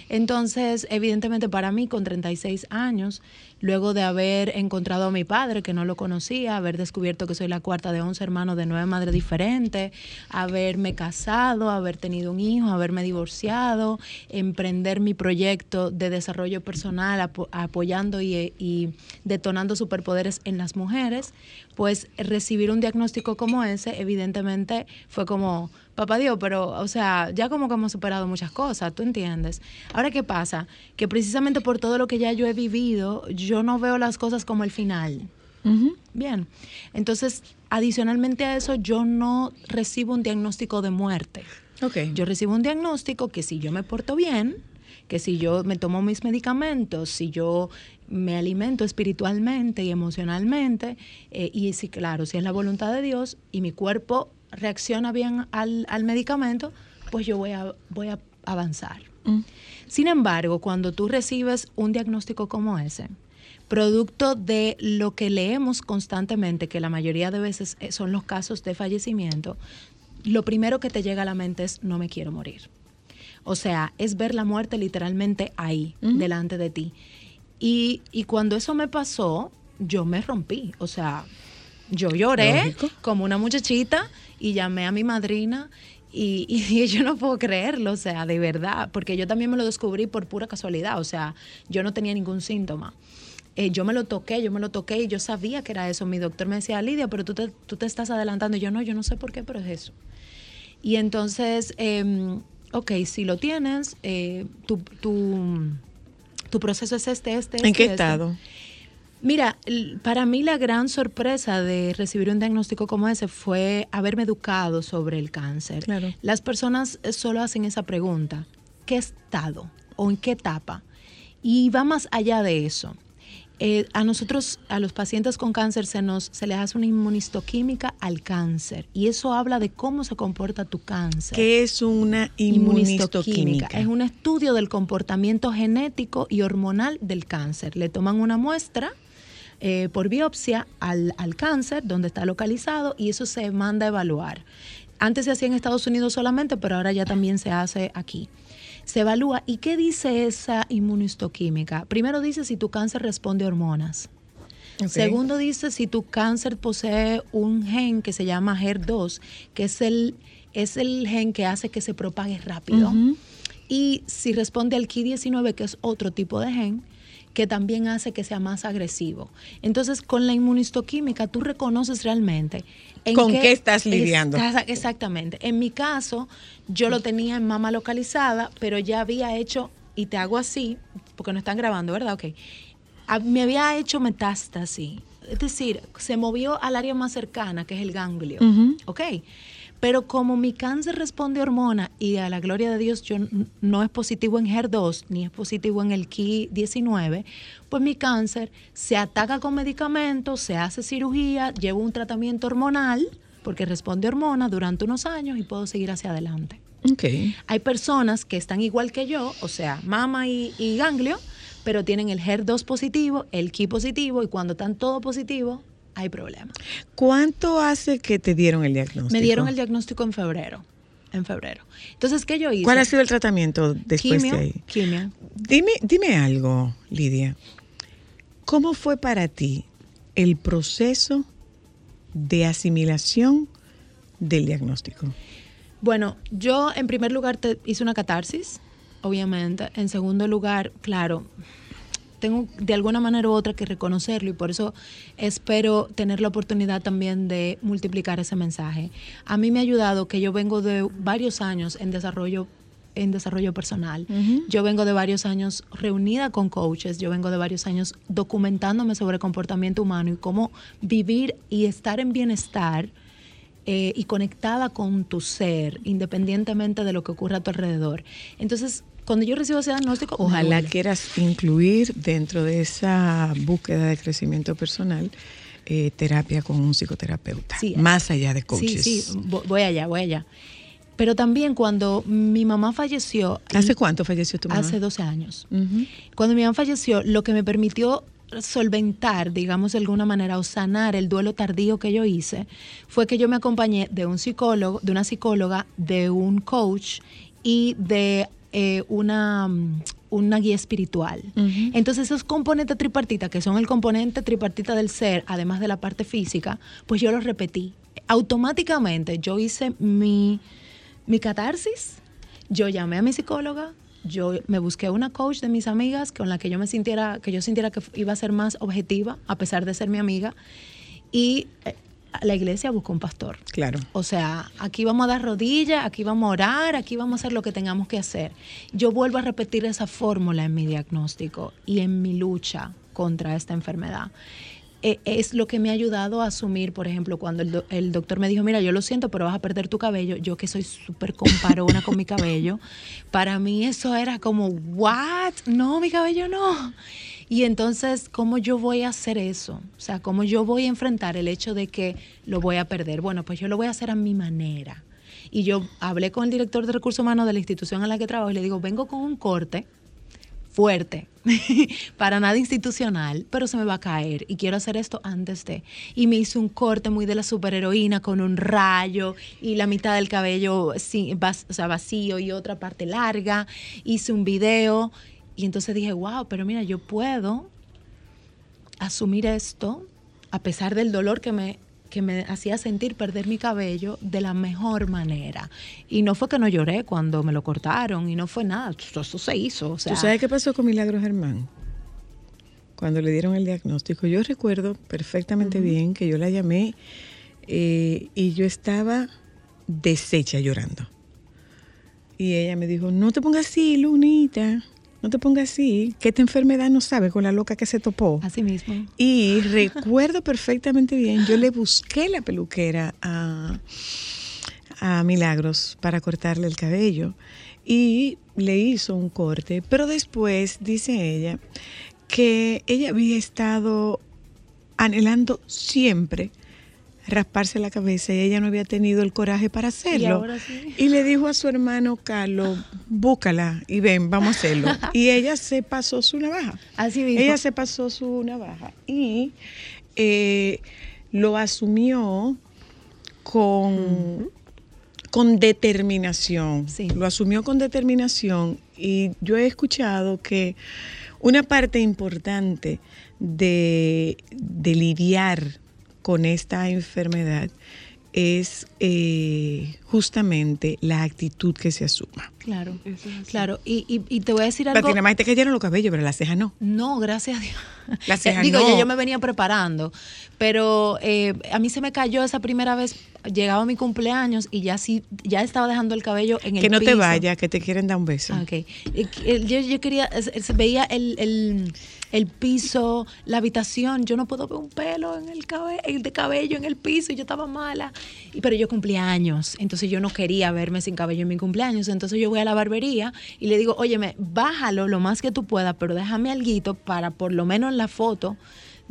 Entonces, evidentemente para mí, con 36 años, luego de haber encontrado a mi padre, que no lo conocía, haber descubierto que soy la cuarta de 11 hermanos de nueve madres diferentes, haberme casado, haber tenido un hijo, haberme divorciado, emprender mi proyecto de desarrollo personal, apo- apoyando y, y detonando superpoderes en las mujeres, pues recibir un diagnóstico como ese, evidentemente fue como, papá Dios, pero, o sea, ya como que hemos superado muchas cosas, ¿tú entiendes? Ahora, ¿qué pasa? Que precisamente por todo lo que ya yo he vivido, yo no veo las cosas como el final. Bien, entonces, adicionalmente a eso, yo no recibo un diagnóstico de muerte. Ok. Yo recibo un diagnóstico que si yo me porto bien, que si yo me tomo mis medicamentos, si yo me alimento espiritualmente y emocionalmente, eh, y si, claro, si es la voluntad de Dios y mi cuerpo reacciona bien al, al medicamento, pues yo voy a, voy a avanzar. Sin embargo, cuando tú recibes un diagnóstico como ese, producto de lo que leemos constantemente, que la mayoría de veces eh, son los casos de fallecimiento, lo primero que te llega a la mente es no me quiero morir. O sea, es ver la muerte literalmente ahí, delante de ti. Y, y cuando eso me pasó, yo me rompí. O sea, yo lloré Lógico. como una muchachita y llamé a mi madrina y, y [laughs] yo no puedo creerlo, o sea, de verdad, porque yo también me lo descubrí por pura casualidad, o sea, yo no tenía ningún síntoma. Eh, yo me lo toqué, yo me lo toqué y yo sabía que era eso. Mi doctor me decía, Lidia, pero tú te, tú te estás adelantando. Y yo no, yo no sé por qué, pero es eso. Y entonces, eh, ok, si lo tienes, eh, tu, tu, tu proceso es este, este, ¿En este, qué este. estado? Mira, para mí la gran sorpresa de recibir un diagnóstico como ese fue haberme educado sobre el cáncer. Claro. Las personas eh, solo hacen esa pregunta, ¿qué estado o en qué etapa? Y va más allá de eso. Eh, a nosotros, a los pacientes con cáncer, se, nos, se les hace una inmunistoquímica al cáncer. Y eso habla de cómo se comporta tu cáncer ¿Qué es una inmunistoquímica? Es un estudio del comportamiento genético y hormonal del cáncer. Le toman una muestra eh, por biopsia al, al cáncer, donde está localizado, y eso se manda a evaluar. Antes se hacía en Estados Unidos solamente, pero ahora ya también se hace aquí. Se evalúa. ¿Y qué dice esa inmunistoquímica? Primero dice si tu cáncer responde a hormonas. Segundo dice si tu cáncer posee un gen que se llama HER2, que es el, es el gen que hace que se propague rápido. Y si responde al Ki19, que es otro tipo de gen, que también hace que sea más agresivo. Entonces, con la inmunistoquímica, tú reconoces realmente en ¿Con qué estás lidiando? estás- exactamente. En mi caso, yo lo tenía en mama localizada, pero ya había hecho, y te hago así, porque no están grabando, ¿verdad? Ok. A- me había hecho metástasis. Es decir, se movió al área más cercana, que es el ganglio. ¿Ok? Pero como mi cáncer responde a hormona y a la gloria de Dios yo no es positivo en HER2 ni es positivo en el Ki19, pues mi cáncer se ataca con medicamentos, se hace cirugía, llevo un tratamiento hormonal porque responde a hormona durante unos años y puedo seguir hacia adelante. Ok. Hay personas que están igual que yo, o sea, mama y, y ganglio, pero tienen el HER2 positivo, el Ki positivo, y cuando están todo positivo, hay problema. ¿Cuánto hace que te dieron el diagnóstico? Me dieron el diagnóstico en febrero. En febrero. Entonces, ¿qué yo hice? ¿Cuál ha sido el tratamiento después quimio, de ahí? quimio. Dime, dime algo, Lidia. ¿Cómo fue para ti el proceso de asimilación del diagnóstico? Bueno, yo en primer lugar te hice una catarsis, obviamente. En segundo lugar, claro, tengo de alguna manera u otra que reconocerlo y por eso espero tener la oportunidad también de multiplicar ese mensaje. A mí me ha ayudado que yo vengo de varios años en desarrollo en desarrollo personal. Yo vengo de varios años reunida con coaches, yo vengo de varios años documentándome sobre comportamiento humano y cómo vivir y estar en bienestar eh, y conectada con tu ser, independientemente de lo que ocurra a tu alrededor. Entonces, cuando yo recibo ese diagnóstico, Ojalá duele. quieras incluir dentro de esa búsqueda de crecimiento personal eh, terapia con un psicoterapeuta, Sí, más allá de coaches. Sí, sí, vo- voy allá, voy allá. Pero también cuando mi mamá falleció... ¿Hace cuánto falleció tu mamá? Hace 12 años. Cuando mi mamá falleció, lo que me permitió solventar, digamos de alguna manera, o sanar el duelo tardío que yo hice, fue que yo me acompañé de un psicólogo, de una psicóloga, de un coach y de eh, una, mm, una guía espiritual. Entonces esos componentes tripartitas, que son el componente tripartita del ser, además de la parte física, pues yo los repetí. Automáticamente yo hice mi, mi catarsis, yo llamé a mi psicóloga, yo me busqué una coach de mis amigas con la que yo me sintiera, que yo sintiera que iba a ser más objetiva, a pesar de ser mi amiga, y eh, la iglesia buscó un pastor. Claro. O sea, aquí vamos a dar rodillas, aquí vamos a orar, aquí vamos a hacer lo que tengamos que hacer. Yo vuelvo a repetir esa fórmula en mi diagnóstico y en mi lucha contra esta enfermedad. Eh, es lo que me ha ayudado a asumir, por ejemplo, cuando el, do- el doctor me dijo, mira, yo lo siento, pero vas a perder tu cabello. Yo que soy súper comparona con mi cabello, [laughs] para mí eso era como, ¿what? No, mi cabello no. Y entonces, ¿cómo yo voy a hacer eso? O sea, ¿cómo yo voy a enfrentar el hecho de que lo voy a perder? Bueno, pues yo lo voy a hacer a mi manera. Y yo hablé con el director de recursos humanos de la institución en la que trabajo y le digo, vengo con un corte fuerte, [laughs] para nada institucional, pero se me va a caer y quiero hacer esto antes de. Y me hizo un corte muy de la superheroína con un rayo y la mitad del cabello sí, vas- o sea, vacío y otra parte larga. Hice un video y entonces dije, wow, pero mira, yo puedo asumir esto a pesar del dolor que me que me hacía sentir perder mi cabello de la mejor manera. Y no fue que no lloré cuando me lo cortaron y no fue nada, eso, eso se hizo. O sea, ¿Tú sabes qué pasó con Milagro Germán? Cuando le dieron el diagnóstico, yo recuerdo perfectamente bien que yo la llamé eh, y yo estaba deshecha llorando. Y ella me dijo, no te pongas así, Lunita, no te pongas así, que esta enfermedad no sabe con la loca que se topó. Así mismo. Y recuerdo perfectamente bien, yo le busqué la peluquera a, a Milagros para cortarle el cabello y le hizo un corte, pero después dice ella que ella había estado anhelando siempre rasparse la cabeza y ella no había tenido el coraje para hacerlo. sí. Y le dijo a su hermano Carlos, búscala y ven, vamos a hacerlo. [laughs] y ella se pasó su navaja. Así mismo. Ella se pasó su navaja y eh, lo asumió con, con determinación. Sí. Lo asumió con determinación y yo he escuchado que una parte importante de, de lidiar con esta enfermedad es eh, justamente la actitud que se asuma. Claro, Eso es claro. Y, y, y te voy a decir algo. nada más te cayeron los cabellos, pero las cejas no. No, gracias a Dios. [laughs] La ceja Digo, no. ya yo me venía preparando, pero eh, a mí se me cayó esa primera vez, llegaba mi cumpleaños y ya sí, ya estaba dejando el cabello en el Que no te vaya, que te quieren dar un beso. Ok. Eh, eh, Yo, yo quería, veía el, el, el piso, la habitación, yo no puedo ver un pelo en el cabello, de cabello en el piso y yo estaba mala. Pero yo cumplía años, entonces yo no quería verme sin cabello en mi cumpleaños. Entonces yo voy a la barbería y le digo, óyeme, bájalo lo más que tú puedas, pero déjame alguito para por lo menos en la foto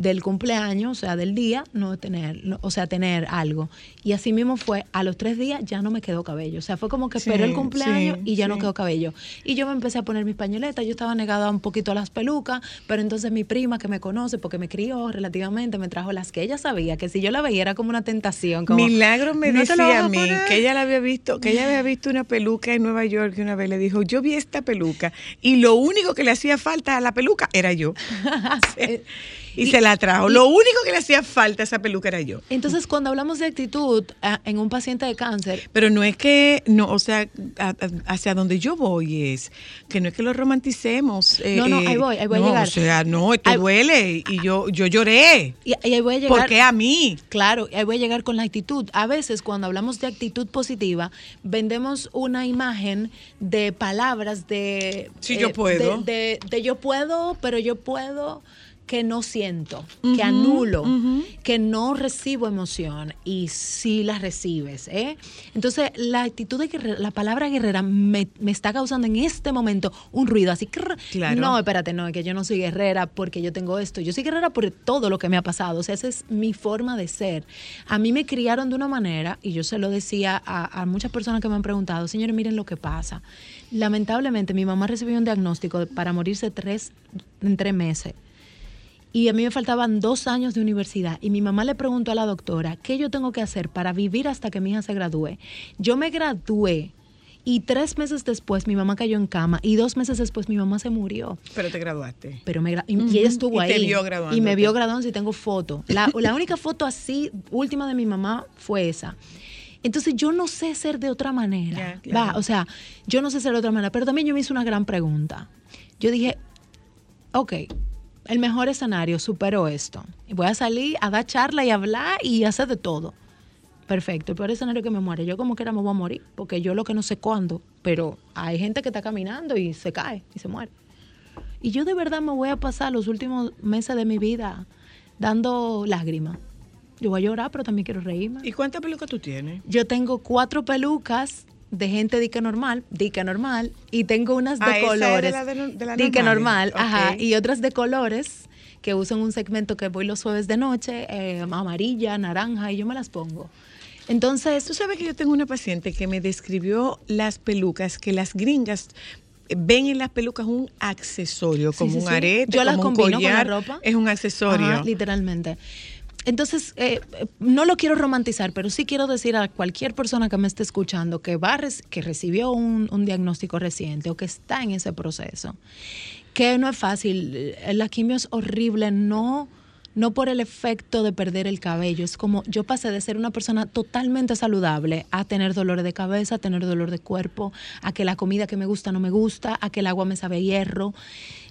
del cumpleaños, o sea, del día, no tener, no- o sea, tener algo. Y así mismo fue, a los tres días ya no me quedó cabello. O sea, fue como que Sí, esperé el cumpleaños sí, y ya no quedó cabello. Y yo me empecé a poner mis pañoletas, yo estaba negada un poquito a las pelucas, pero entonces mi prima que me conoce, porque me crió relativamente, me trajo las que ella sabía, que si yo la veía era como una tentación. Como, Milagro me "¿No decía a mí poner?". que ella la había visto, que ella había visto una peluca en Nueva York y una vez le dijo, yo vi esta peluca y lo único que le hacía falta a la peluca era yo. [laughs] [laughs] Y, se la trajo. lo único que le hacía falta a esa peluca era yo. Entonces, cuando hablamos de actitud ah, en un paciente de cáncer, Pero no es que, no, o sea, hacia donde yo voy es que no es que lo romanticemos. eh, No, no, eh, ahí voy, ahí voy a llegar. O sea, no, esto Ahí- duele y yo, yo lloré. y, y ahí voy a llegar. ¿Por qué a mí? Claro, ahí voy a llegar con la actitud. A veces cuando hablamos de actitud positiva, vendemos una imagen de palabras de... eh, Sí, yo puedo. De, de- de yo puedo, pero yo puedo que no siento, que Ujú, anulo, ujú. que no recibo emoción y sí la recibes. ¿eh? Entonces, la actitud de guerrera, la palabra guerrera me, me está causando en este momento un ruido así. Claro. No, espérate, no, que yo no soy guerrera porque yo tengo esto. Yo soy guerrera por todo lo que me ha pasado. O sea, esa es mi forma de ser. A mí me criaron de una manera, y yo se lo decía a, a muchas personas que me han preguntado, señores, miren lo que pasa. Lamentablemente, mi mamá recibió un diagnóstico para morirse tres, en tres meses. Y a mí me faltaban dos años de universidad. Y mi mamá le preguntó a la doctora, ¿qué yo tengo que hacer para vivir hasta que mi hija se gradúe? Yo me gradué. Y tres meses después mi mamá cayó en cama y dos meses después mi mamá se murió. Pero te graduaste. Pero me y, y Ujú. ella estuvo Y ahí. te vio Y me vio graduándose y tengo foto. La, la única foto así, última de mi mamá, fue esa. Entonces yo no sé ser de otra manera. Claro. Va, o sea, yo no sé ser de otra manera. Pero también yo me hice una gran pregunta. Yo dije, ok, el mejor escenario, supero esto. Voy a salir a dar charla y hablar y hacer de todo. Perfecto, el peor escenario que me muere. Yo como que era me voy a morir, porque yo lo que no sé cuándo, pero hay gente que está caminando y se cae y se muere. Y yo de verdad me voy a pasar los últimos meses de mi vida dando lágrimas. Yo voy a llorar, pero también quiero reírme. ¿Y cuántas pelucas tú tienes? Yo tengo cuatro pelucas de gente dique normal, dique normal, y tengo unas de Ah, esa es de colores. la de la normales. normal, ajá, y otras de colores que uso en un segmento que voy los jueves de noche, eh, amarilla, naranja, y yo me las pongo. Entonces, Tú sabes que yo tengo una paciente que me describió las pelucas, que las gringas ven en las pelucas un accesorio, como sí, un arete, Yo las como un combino con la collar, ropa. Es un accesorio. Ajá, literalmente. Entonces, eh, no lo quiero romantizar, pero sí quiero decir a cualquier persona que me esté escuchando que, va que recibió un, un diagnóstico reciente o que está en ese proceso, que no es fácil. La quimio es horrible, no, no por el efecto de perder el cabello. Es como yo pasé de ser una persona totalmente saludable a tener dolor de cabeza, a tener dolor de cuerpo, a que la comida que me gusta no me gusta, a que el agua me sabe hierro.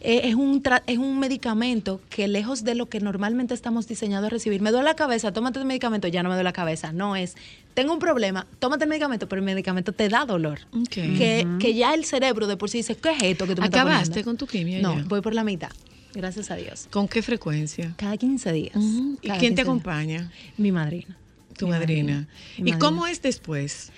Eh, es, un tra- es un medicamento que lejos de lo que normalmente estamos diseñados a recibir, me duele la cabeza, tómate el medicamento, ya no me duele la cabeza. No es, tengo un problema, tómate el medicamento, pero el medicamento te da dolor. Que, que ya el cerebro de por sí dice, ¿qué es esto que tú me ¿Acabaste poniendo?" con tu quimio No, ya? voy por la mitad, gracias a Dios. ¿Con qué frecuencia? Cada 15 días. ¿Y quién te 15 días. acompaña? Mi madrina. Tu Mi madrina. Mi ¿Y cómo es después?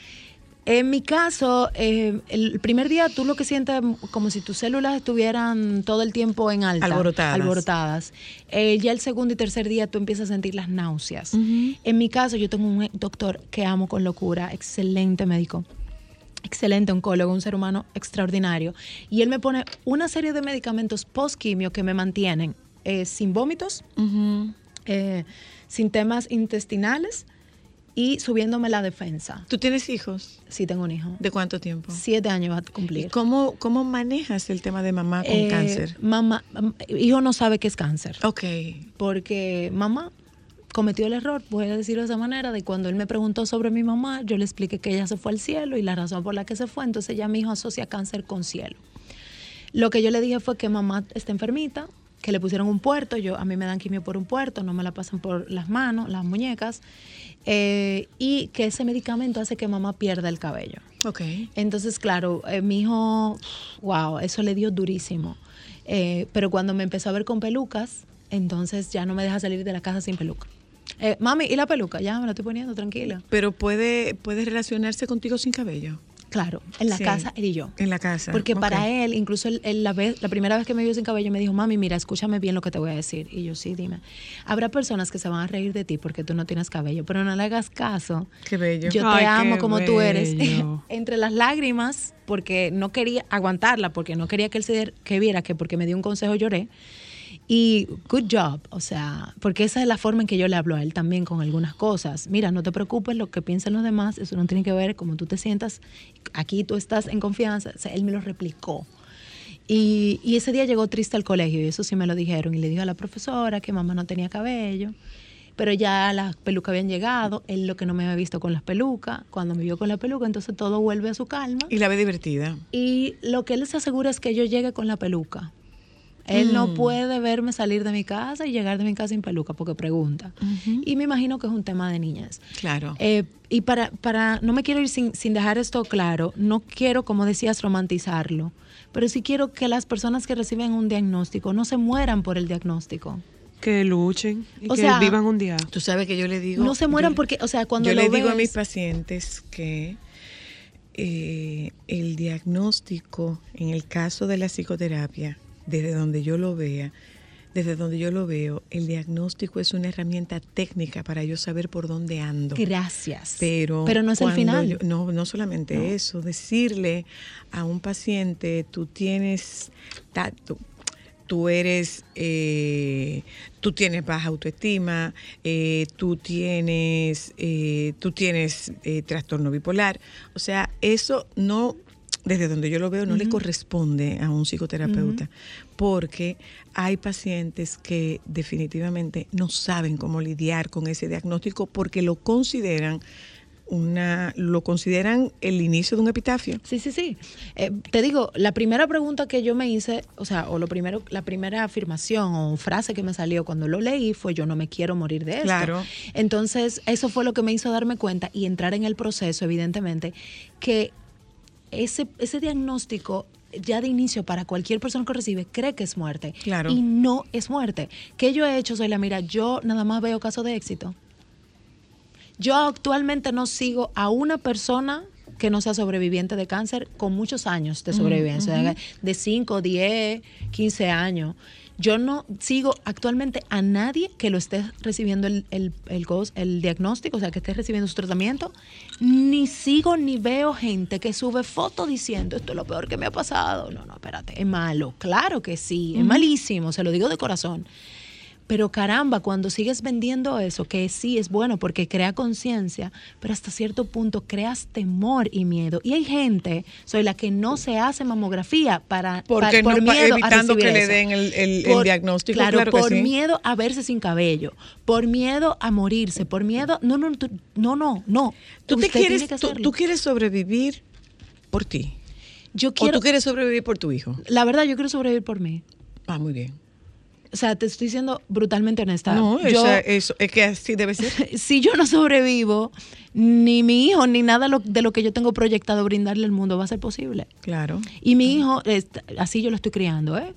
En mi caso, eh, el primer día tú lo que sientes como si tus células estuvieran todo el tiempo en alta. Alborotadas. alborotadas. Eh, ya el segundo y tercer día tú empiezas a sentir las náuseas. Ujú. En mi caso, yo tengo un doctor que amo con locura, excelente médico. Excelente oncólogo, un ser humano extraordinario. Y él me pone una serie de medicamentos post-quimio que me mantienen eh, sin vómitos, eh, sin temas intestinales y subiéndome la defensa. ¿Tú tienes hijos? Sí, tengo un hijo. ¿De cuánto tiempo? Siete años va a ¿Y cumplir. cómo, cómo manejas el tema de mamá con Eh, cáncer? Mamá, mam- hijo no sabe que es cáncer. Ok. Porque mamá cometió el error, voy a decirlo de esa manera, de cuando él me preguntó sobre mi mamá, yo le expliqué que ella se fue al cielo y la razón por la que se fue, entonces ya mi hijo asocia cáncer con cielo. Lo que yo le dije fue que mamá está enfermita, que le pusieron un puerto, yo a mí me dan quimio por un puerto, no me la pasan por las manos, las muñecas, eh, y que ese medicamento hace que mamá pierda el cabello. Ok. Entonces, claro, eh, mi hijo, wow, eso le dio durísimo. Eh, pero cuando me empezó a ver con pelucas, entonces ya no me deja salir de la casa sin peluca. Eh, mami, ¿y la peluca? Ya me la estoy poniendo, tranquila. Pero puede, puede relacionarse contigo sin cabello. Claro, en la Sí. casa él y yo. En la casa. Porque para él, incluso él, él la, vez, la primera vez que me vio sin cabello, me dijo, mami, mira, escúchame bien lo que te voy a decir. Y yo, sí, dime. Habrá personas que se van a reír de ti porque tú no tienes cabello, pero no le hagas caso. Qué bello. Yo Ay, te amo como tú eres. [laughs] Entre las lágrimas, porque no quería aguantarla, porque no quería que él se que viera que porque me dio un consejo lloré. Y good job, o sea, porque esa es la forma en que yo le hablo a él también con algunas cosas. Mira, no te preocupes lo que piensen los demás, eso no tiene que ver cómo tú te sientas. Aquí tú estás en confianza. O sea, él me lo replicó. Y, y ese día llegó triste al colegio y eso sí me lo dijeron. Y le dijo a la profesora que mamá no tenía cabello. Pero ya las pelucas habían llegado. Él lo que no me había visto con las pelucas. Cuando me vio con la peluca, entonces todo vuelve a su calma. Y la ve divertida. Y lo que él se asegura es que yo llegue con la peluca. Él no Mm. puede verme salir de mi casa y llegar de mi casa sin peluca porque pregunta. Y me imagino que es un tema de niñas. Claro. Eh, y para, para, no me quiero ir sin, sin dejar esto claro, no quiero, como decías, romantizarlo, pero sí quiero que las personas que reciben un diagnóstico no se mueran por el diagnóstico. Que luchen y O que sea, vivan un día. Tú sabes que yo le digo. no se mueran yo- porque, o sea, cuando yo lo le digo a mis pacientes que eh, el diagnóstico, en el caso de la psicoterapia, desde donde yo lo vea, desde donde yo lo veo, el diagnóstico es una herramienta técnica para yo saber por dónde ando. Gracias. Pero, Pero no es el final. yo- no, no solamente eso, decirle a un paciente, tú tienes, ta- tú, tú eres, eh, tú tienes baja autoestima, eh, tú tienes, eh, tú tienes eh, trastorno bipolar. O sea, eso no, desde donde yo lo veo, no le corresponde a un psicoterapeuta, porque hay pacientes que definitivamente no saben cómo lidiar con ese diagnóstico porque lo consideran una, lo consideran el inicio de un epitafio. Sí, sí, sí. Eh, te digo, la primera pregunta que yo me hice, o sea, o lo primero, la primera afirmación o frase que me salió cuando lo leí fue yo no me quiero morir de esto. Claro. Entonces, eso fue lo que me hizo darme cuenta y entrar en el proceso, evidentemente, que ese, ese diagnóstico ya de inicio para cualquier persona que recibe cree que es muerte. Claro. Y no es muerte. ¿Qué yo he hecho? Soy la mira, yo nada más veo casos de éxito. Yo actualmente no sigo a una persona que no sea sobreviviente de cáncer con muchos años de sobrevivencia, de 5, 10, 15 años. Yo no sigo actualmente a nadie que lo esté recibiendo el, el, el, diagnóstico, o sea, que esté recibiendo su tratamiento, ni sigo ni veo gente que sube fotos diciendo esto es lo peor que me ha pasado. No, no, espérate, es malo. Claro que sí, es malísimo, se lo digo de corazón. Pero caramba, cuando sigues vendiendo eso, que sí es bueno porque crea conciencia, pero hasta cierto punto creas temor y miedo. Y hay gente, soy la que no se hace mamografía para Porque por no, miedo a evitando recibir que le eso. den el, el- el Por- diagnóstico. Claro, por sí. miedo a verse sin cabello, por miedo a morirse, por miedo. No, no, tú- no, no, no. ¿Tú, te quieres, tú, quieres sobrevivir por ti. Yo ¿O tú quieres sobrevivir por tu hijo? La verdad, yo quiero sobrevivir por mí. Ah, muy bien. O sea, te estoy siendo brutalmente honesta. No, yo, esa- eso, es que así debe ser. [laughs] si yo no sobrevivo, ni mi hijo, ni nada lo- de lo que yo tengo proyectado brindarle al mundo va a ser posible. Claro. Y mi hijo, así yo lo estoy criando, ¿eh?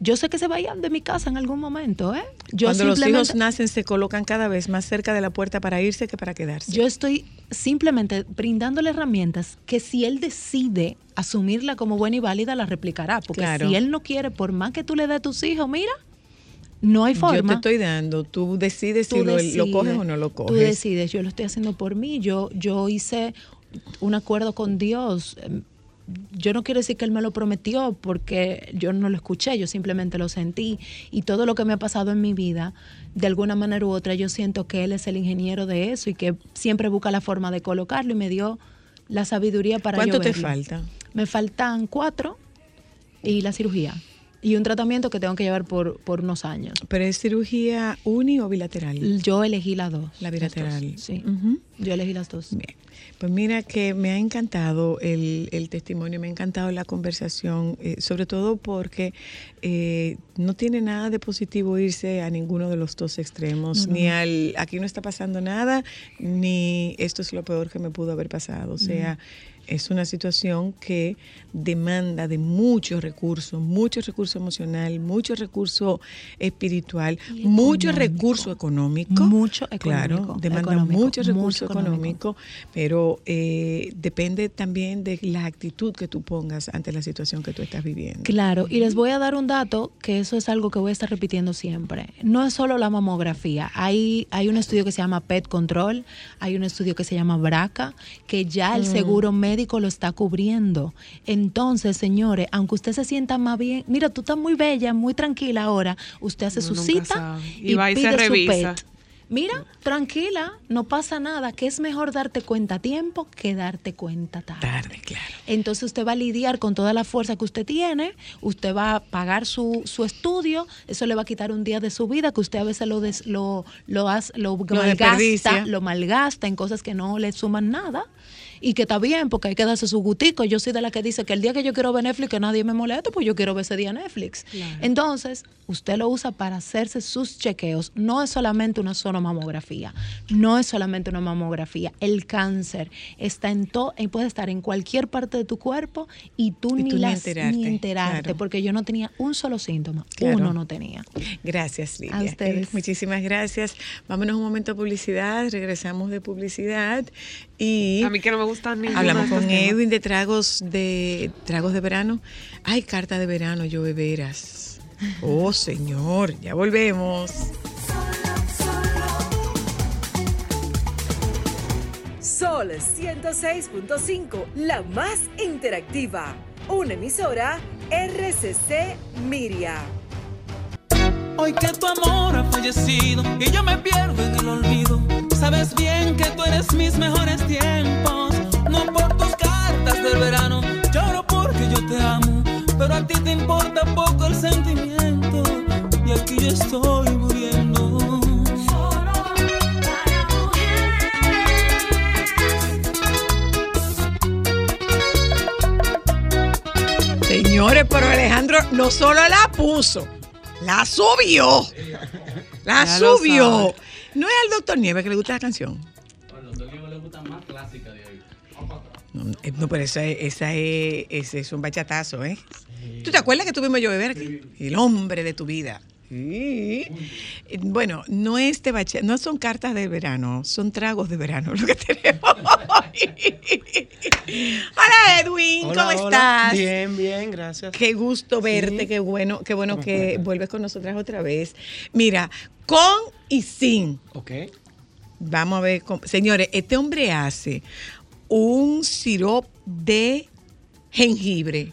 Yo sé que se vayan de mi casa en algún momento, ¿eh? Yo Cuando los hijos nacen se colocan cada vez más cerca de la puerta para irse que para quedarse. Yo estoy simplemente brindándole herramientas que si él decide asumirla como buena y válida, la replicará. Porque Claro. si él no quiere, por más que tú le des a tus hijos, mira, no hay forma. Yo te estoy dando, tú decides Tú si lo, coges o no lo Tú coges. decides, yo lo estoy haciendo por mí. Yo, yo hice un acuerdo con Dios. Yo no quiero decir que Él me lo prometió porque yo no lo escuché, yo simplemente lo sentí. Y todo lo que me ha pasado en mi vida, de alguna manera u otra, yo siento que Él es el ingeniero de eso y que siempre busca la forma de colocarlo y me dio la sabiduría para ¿Cuánto yo te verlo. falta? Me faltan cuatro y la cirugía. Y un tratamiento que tengo que llevar por, por unos años. ¿Pero es cirugía uni o bilateral? Yo elegí las dos. La bilateral. dos, Sí. Yo elegí las dos. Bien. Pues mira que me ha encantado el, el testimonio, me ha encantado la conversación, eh, sobre todo porque eh, no tiene nada de positivo irse a ninguno de los dos extremos, ni al aquí no está pasando nada, ni esto es lo peor que me pudo haber pasado. O sea, es una situación que demanda de muchos recursos, muchos recursos emocional, mucho recurso espiritual, Y mucho económico. recurso económico. Mucho Claro, económico, demanda económico, mucho recurso mucho económico. económico, pero eh, depende también de la actitud que tú pongas ante la situación que tú estás viviendo. Claro, y les voy a dar un dato que eso es algo que voy a estar repitiendo siempre. No es solo la mamografía, hay, hay un estudio que se llama PET Control, hay un estudio que se llama BRCA, que ya el seguro médico lo está cubriendo. Entonces, señores, aunque usted se sienta más bien, mira, tú estás muy bella, muy tranquila ahora, usted hace su cita y, Y va y se pide su revisa. PET. Mira, tranquila, no pasa nada, que es mejor darte cuenta a tiempo que darte cuenta tarde. Tarde, claro. Entonces usted va a lidiar con toda la fuerza que usted tiene, usted va a pagar su, su estudio, eso le va a quitar un día de su vida que usted a veces lo des- lo, lo, hace- lo malgasta, lo malgasta en cosas que no le suman nada. Y que está bien, porque hay que darse su gutico. Yo soy de la que dice que el día que yo quiero ver Netflix, que nadie me moleste, pues yo quiero ver ese día Netflix. Entonces, usted lo usa para hacerse sus chequeos. No es solamente una sola mamografía. No es solamente una mamografía. El cáncer está en todo, puede estar en cualquier parte de tu cuerpo y tú, Y ni, tú ni las- enterarte, ni enterarte, claro. porque yo no tenía un solo síntoma. Claro. Uno no tenía. Gracias, Lidia. A ustedes. Eh, muchísimas gracias. Vámonos un momento a publicidad, regresamos de publicidad y A mí que no me gustan ninguno hablamos con. Edwin de tragos de tragos de verano. Ay, carta de verano, yo beberas. Oh, señor, ya volvemos. Sol 106.5, la más interactiva. Una emisora RCC Miria. Hoy que tu amor ha fallecido y yo me pierdo en el olvido. Sabes bien que tú eres mis mejores tiempos. No por tus cartas del verano, lloro porque yo te amo. Pero a ti te importa poco el sentimiento. Y aquí yo estoy muriendo. Señores, pero Alejandro no solo la puso, la subió. La Ya subió. No es al doctor Nieves que le gusta la canción. No, eh, no, pero esa, es- esa es, ese es un bachatazo, ¿eh? ¿Tú te acuerdas que tuvimos yo beber aquí? El hombre de tu vida. Sí. Bueno, no es de no son cartas de verano, son tragos de verano lo que [laughs] tenemos hoy. Hola Edwin, ¿cómo Hola, estás? Bien, bien, gracias. Qué gusto verte, Sí. qué bueno, qué bueno ¿Cómo que vuelves con nosotras otra vez. Mira, con y sin. Ok. Vamos a ver, cómo- señores, este hombre hace un sirope de jengibre,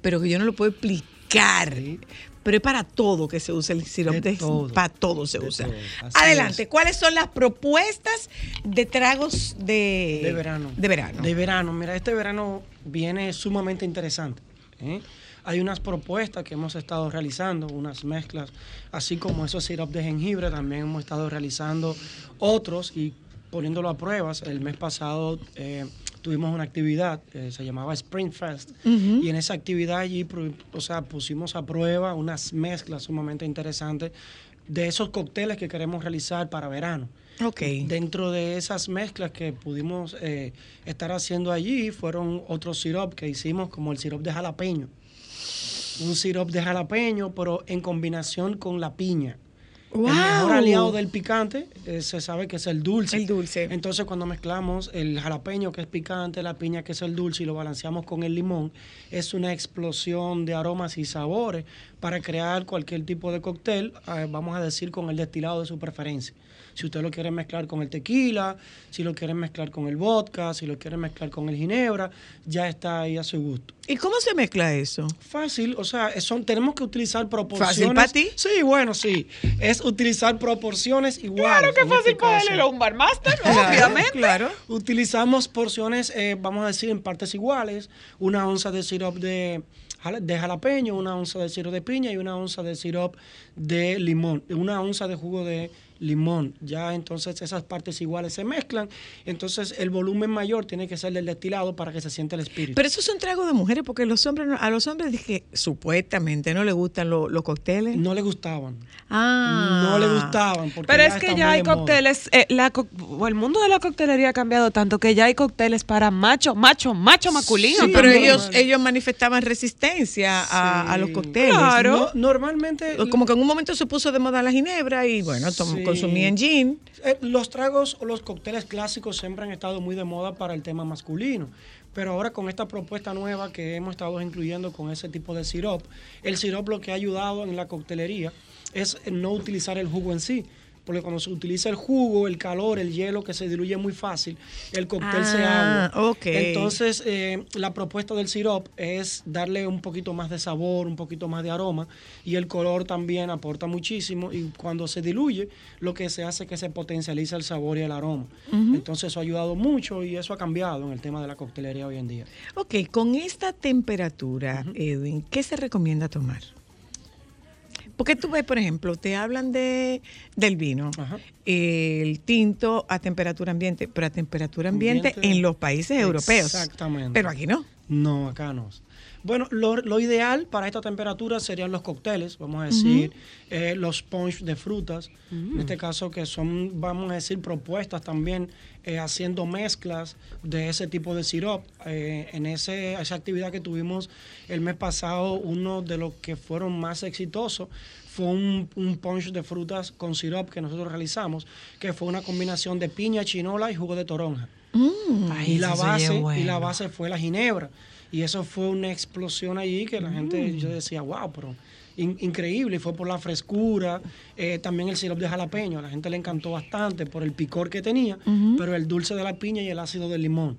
pero que yo no lo puedo explicar. Sí. Pero es para todo que se usa el sirope De de, todo. para todo se De usa. todo, Adelante, es. ¿cuáles son las propuestas de tragos de, De verano. De verano. De verano. Mira, este verano viene sumamente interesante. ¿eh? Hay unas propuestas que hemos estado realizando, unas mezclas, así como esos sirops de jengibre, también hemos estado realizando otros y poniéndolo a pruebas. El mes pasado eh, tuvimos una actividad, eh, se llamaba Spring Fest, y en esa actividad allí, o sea, pusimos a prueba unas mezclas sumamente interesantes de esos cócteles que queremos realizar para verano. Ok. Dentro de esas mezclas que pudimos eh, estar haciendo allí fueron otros sirops que hicimos como el sirop de jalapeño. Un sirop de jalapeño, pero en combinación con la piña. El mejor ¡Wow! aliado del picante eh, se sabe que es el dulce. El dulce. Entonces cuando mezclamos el jalapeño que es picante, la piña que es el dulce y lo balanceamos con el limón, es una explosión de aromas y sabores para crear cualquier tipo de cóctel, eh, vamos a decir con el destilado de su preferencia. Si usted lo quiere mezclar con el tequila, si lo quiere mezclar con el vodka, si lo quiere mezclar con el ginebra, ya está ahí a su gusto. ¿Y cómo se mezcla eso? Fácil, o sea, son, tenemos que utilizar proporciones. ¿Fácil para ti? Sí, bueno, sí. Es utilizar proporciones iguales. Claro que fácil este para él, un barmaster, Claro, obviamente. Claro. Utilizamos porciones, eh, vamos a decir, en partes iguales. Una onza de sirop de, de jalapeño, una onza de sirop de piña y una onza de sirop de limón. Una onza de jugo de limón. Ya entonces esas partes iguales se mezclan. Entonces el volumen mayor tiene que ser del destilado para que se sienta el espíritu. Pero eso es un trago de mujeres porque los hombres no- a los hombres dije supuestamente no les gustan lo- los cócteles. no le gustaban. Ah. No le gustaban. Porque Pero es que ya hay cócteles, eh, la el mundo de la coctelería ha cambiado tanto que ya hay cócteles para macho, macho, macho masculino. Sí, pero ellos ellos manifestaban resistencia a, a los cócteles. Claro. No, normalmente Como que en un momento se puso de moda la ginebra y bueno, tom- Sí. Consumían gin. Eh, los tragos o los cócteles clásicos siempre han estado muy de moda para el tema masculino. Pero ahora con esta propuesta nueva que hemos estado incluyendo con ese tipo de sirop, el sirop lo que ha ayudado en la coctelería es no utilizar el jugo en sí. Porque cuando se utiliza el jugo, el calor, el hielo que se diluye muy fácil, el cóctel se Ah, agua. ok. Entonces, eh, la propuesta del sirop es darle un poquito más de sabor, un poquito más de aroma y el color también aporta muchísimo y cuando se diluye lo que se hace es que se potencializa el sabor y el aroma. Entonces eso ha ayudado mucho y eso ha cambiado en el tema de la coctelería hoy en día. Ok, con esta temperatura, Edwin, ¿qué se recomienda tomar? Porque tú ves, por ejemplo, te hablan de del vino, Ajá. el tinto a temperatura ambiente, pero a temperatura ambiente, Ambiente. en los países europeos. Exactamente. Pero aquí no. No, acá no. Bueno, lo, lo ideal para esta temperatura serían los cócteles, vamos a decir, eh, los punch de frutas, en este caso que son, vamos a decir, propuestas también eh, haciendo mezclas de ese tipo de sirop. Eh, en ese, esa actividad que tuvimos el mes pasado, uno de los que fueron más exitosos fue un, un punch de frutas con sirop que nosotros realizamos, que fue una combinación de piña, chinola y jugo de toronja. Ay, y la base y la base fue la ginebra y eso fue una explosión allí que la gente Mm. yo decía wow pero in- increíble y fue por la frescura eh, también el sirope de jalapeño a la gente le encantó bastante por el picor que tenía pero el dulce de la piña y el ácido del limón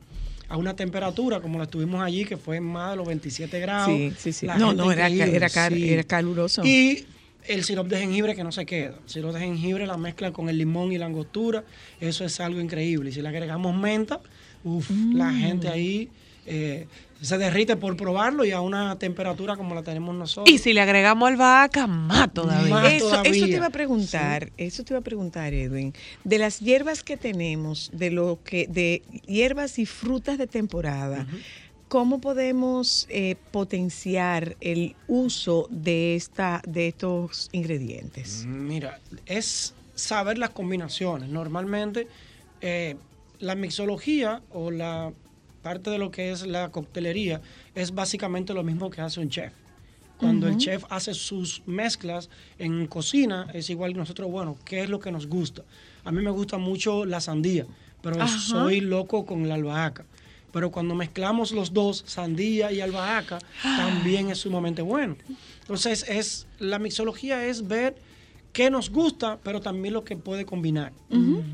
a una temperatura como la estuvimos allí que fue más de los 27 grados Sí, sí, sí. La No, no, era, era, sí. era caluroso. Y el sirope de jengibre que no se queda. El sirope de jengibre la mezcla con el limón y la angostura. Eso es algo increíble. Y si le agregamos menta, uff, la Mm. gente ahí eh, se derrite por probarlo y a una temperatura como la tenemos nosotros. Y si le agregamos albahaca, más todavía. Más Eso, todavía. eso te iba a preguntar, eso te iba a preguntar, Edwin, de las hierbas que tenemos, de lo que, de hierbas y frutas de temporada, ¿cómo podemos eh, potenciar el uso de esta, de estos ingredientes? Mira, es saber las combinaciones. Normalmente eh, la mixología o la parte de lo que es la coctelería es básicamente lo mismo que hace un chef. Cuando el chef hace sus mezclas en cocina, es igual que nosotros, bueno, ¿qué es lo que nos gusta? A mí me gusta mucho la sandía, pero Ajá. soy loco con la albahaca. Pero cuando mezclamos los dos, sandía y albahaca, también es sumamente bueno. Entonces, es, la mixología es ver qué nos gusta, pero también lo que puede combinar.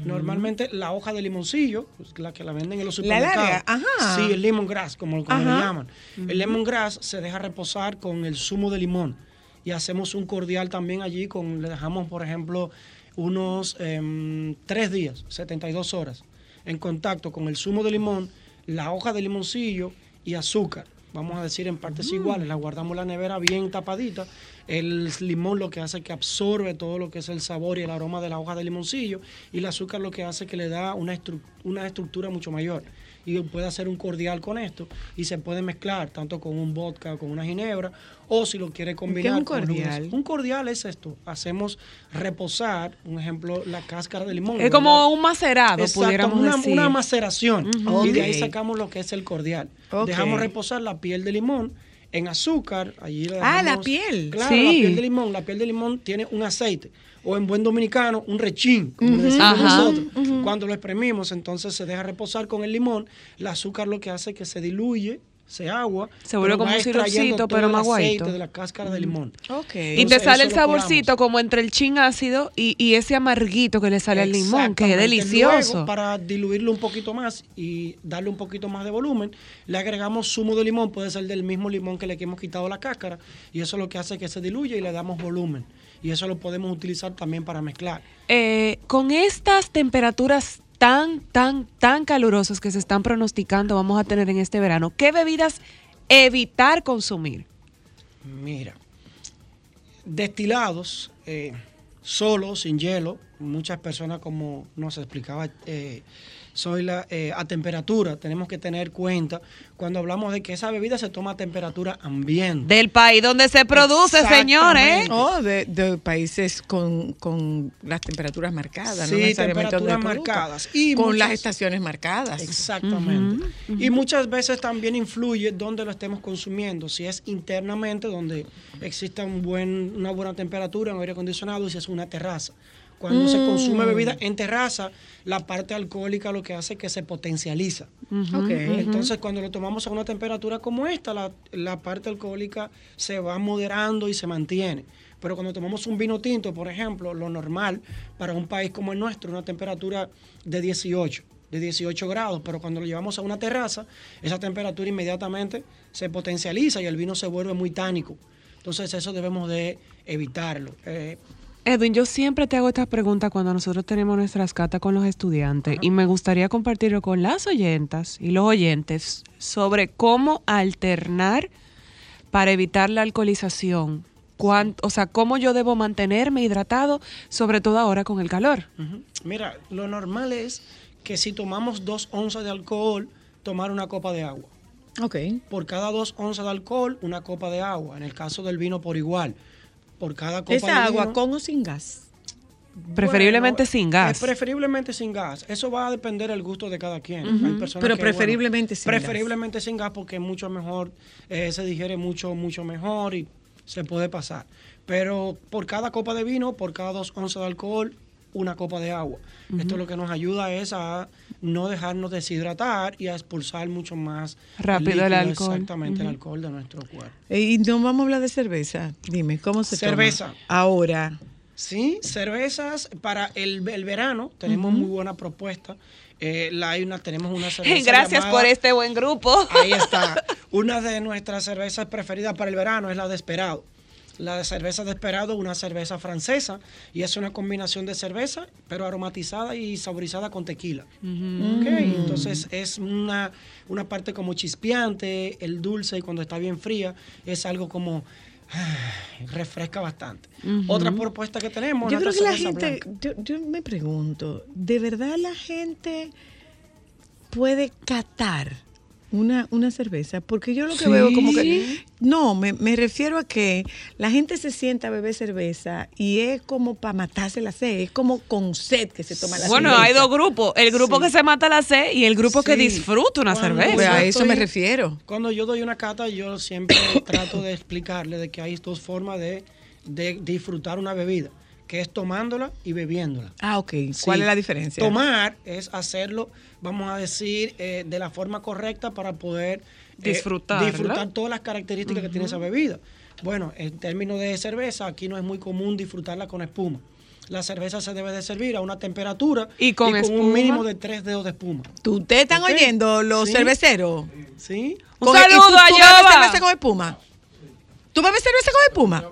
Normalmente la hoja de limoncillo, pues, la que la venden en los La supermercados. larga, ajá. Sí, el lemongrass, como, como le Ajá. llaman. El lemongrass se deja reposar con el zumo de limón y hacemos un cordial también allí con, le dejamos, por ejemplo, unos em, tres días, 72 horas, en contacto con el zumo de limón, la hoja de limoncillo y azúcar. Vamos a decir en partes iguales, la guardamos en la nevera bien tapadita. El limón lo que hace es que absorbe todo lo que es el sabor y el aroma de la hoja de limoncillo y el azúcar lo que hace es que le da una, estru- una estructura mucho mayor. Y puede hacer un cordial con esto y se puede mezclar tanto con un vodka, con una ginebra o si lo quiere combinar. un con algunas- cordial? Un cordial es esto. Hacemos reposar, un ejemplo, la cáscara de limón. Es como un macerado, Exacto, pudiéramos una, decir. una maceración. Y de ahí sacamos lo que es el cordial. Dejamos reposar la piel de limón en azúcar. Allí Ah, la piel. Claro, Sí. la piel de limón. La piel de limón tiene un aceite. O en buen dominicano, un rechín, como decimos Ajá. nosotros. Cuando lo exprimimos, entonces se deja reposar con el limón. El azúcar lo que hace es que se diluye, se agua. Se vuelve pero como un todo pero el más aceite guaito. de la cáscara de limón. Ok. Y te sale el saborcito como entre el chin ácido y, y ese amarguito que le sale al limón, que es delicioso. Luego, para diluirlo un poquito más y darle un poquito más de volumen, le agregamos zumo de limón, puede ser del mismo limón que le hemos quitado la cáscara, y eso lo que hace es que se diluye y le damos volumen. Y eso lo podemos utilizar también para mezclar. Eh, con estas temperaturas tan, tan, tan calurosas que se están pronosticando vamos a tener en este verano, ¿qué bebidas evitar consumir? Mira, destilados, eh, solo, sin hielo. Muchas personas, como nos explicaba eh, soy la, eh, a temperatura. Tenemos que tener cuenta cuando hablamos de que esa bebida se toma a temperatura ambiente. Del país donde se produce, señores. Exactamente. O de, de países con, con las temperaturas marcadas, Sí, no necesariamente donde temperaturas marcadas. Y con muchas- las estaciones marcadas. Exactamente. Y muchas veces también influye dónde lo estemos consumiendo. Si es internamente, donde exista un buen, una buena temperatura, un aire acondicionado, y si es una terraza. Cuando se consume bebida en terraza, la parte alcohólica lo que hace es que se potencializa. Entonces, cuando lo tomamos a una temperatura como esta, la, la parte alcohólica se va moderando y se mantiene. Pero cuando tomamos un vino tinto, por ejemplo, lo normal para un país como el nuestro, una temperatura de 18, de 18 grados, pero cuando lo llevamos a una terraza, esa temperatura inmediatamente se potencializa y el vino se vuelve muy tánico. Entonces, eso debemos de evitarlo. Eh, Edwin, yo siempre te hago esta pregunta cuando nosotros tenemos nuestras catas con los estudiantes y me gustaría compartirlo con las oyentas y los oyentes sobre cómo alternar para evitar la alcoholización. O sea, cómo yo debo mantenerme hidratado, sobre todo ahora con el calor. Mira, lo normal es que si tomamos dos onzas de alcohol, tomar una copa de agua. Ok. Por cada dos onzas de alcohol, una copa de agua. En el caso del vino, por igual. Por cada copa de ¿Esa agua vino- con o sin gas? Preferiblemente Bueno, sin gas. preferiblemente sin gas. Eso va a depender del gusto de cada quien. Hay personas Pero que, bueno, preferiblemente sin gas. Preferiblemente sin gas porque es mucho mejor, eh, se digiere mucho, mucho mejor y se puede pasar. Pero por cada copa de vino, por cada dos onzas de alcohol, una copa de agua. Esto lo que nos ayuda es a no dejarnos deshidratar y a expulsar mucho más Rápido el alcohol. Exactamente, el alcohol de nuestro cuerpo. Eh, Y no vamos a hablar de cerveza. Dime, ¿cómo se toma? Cerveza. Ahora. Sí, cervezas para el, el verano. Tenemos muy buena propuesta. Eh, la, hay una, tenemos una [laughs] cerveza. Gracias llamada- por este buen grupo. Ahí está. [laughs] Una de nuestras cervezas preferidas para el verano es la de Esperado. La de cerveza de Esperado es una cerveza francesa y es una combinación de cerveza, pero aromatizada y saborizada con tequila. Entonces es una, una parte como chispeante, el dulce y cuando está bien fría es algo como ay, refresca bastante. Otra propuesta que tenemos Yo creo que la gente, yo, yo me pregunto, ¿de verdad la gente puede catar una, una cerveza? Porque yo lo que veo como que... No, me, me refiero a que la gente se sienta a beber cerveza y es como para matarse la sed, es como con sed que se toma la Bueno, cerveza. hay dos grupos. El grupo Sí. que se mata la sed y el grupo que Sí. disfruta una Cuando Pues cerveza. a eso me refiero. Cuando yo doy una cata, yo siempre [coughs] trato de explicarle de que hay dos formas de, de disfrutar una bebida, que es tomándola y bebiéndola. Ah, ok. ¿Cuál Sí. es la diferencia? Tomar es hacerlo, vamos a decir, eh, de la forma correcta para poder eh, Disfrutarla. disfrutar todas las características que tiene esa bebida. Bueno, en términos de cerveza, aquí no es muy común disfrutarla con espuma. La cerveza se debe de servir a una temperatura ¿Y con espuma? un mínimo de tres dedos de espuma. ¿Tú- ¿Ustedes están oyendo los Sí. cerveceros? ¿Sí? Un Con- ¿y saludo a ¿Tú bebes Yoba. cerveza con espuma? ¿Tú bebes cerveza con espuma?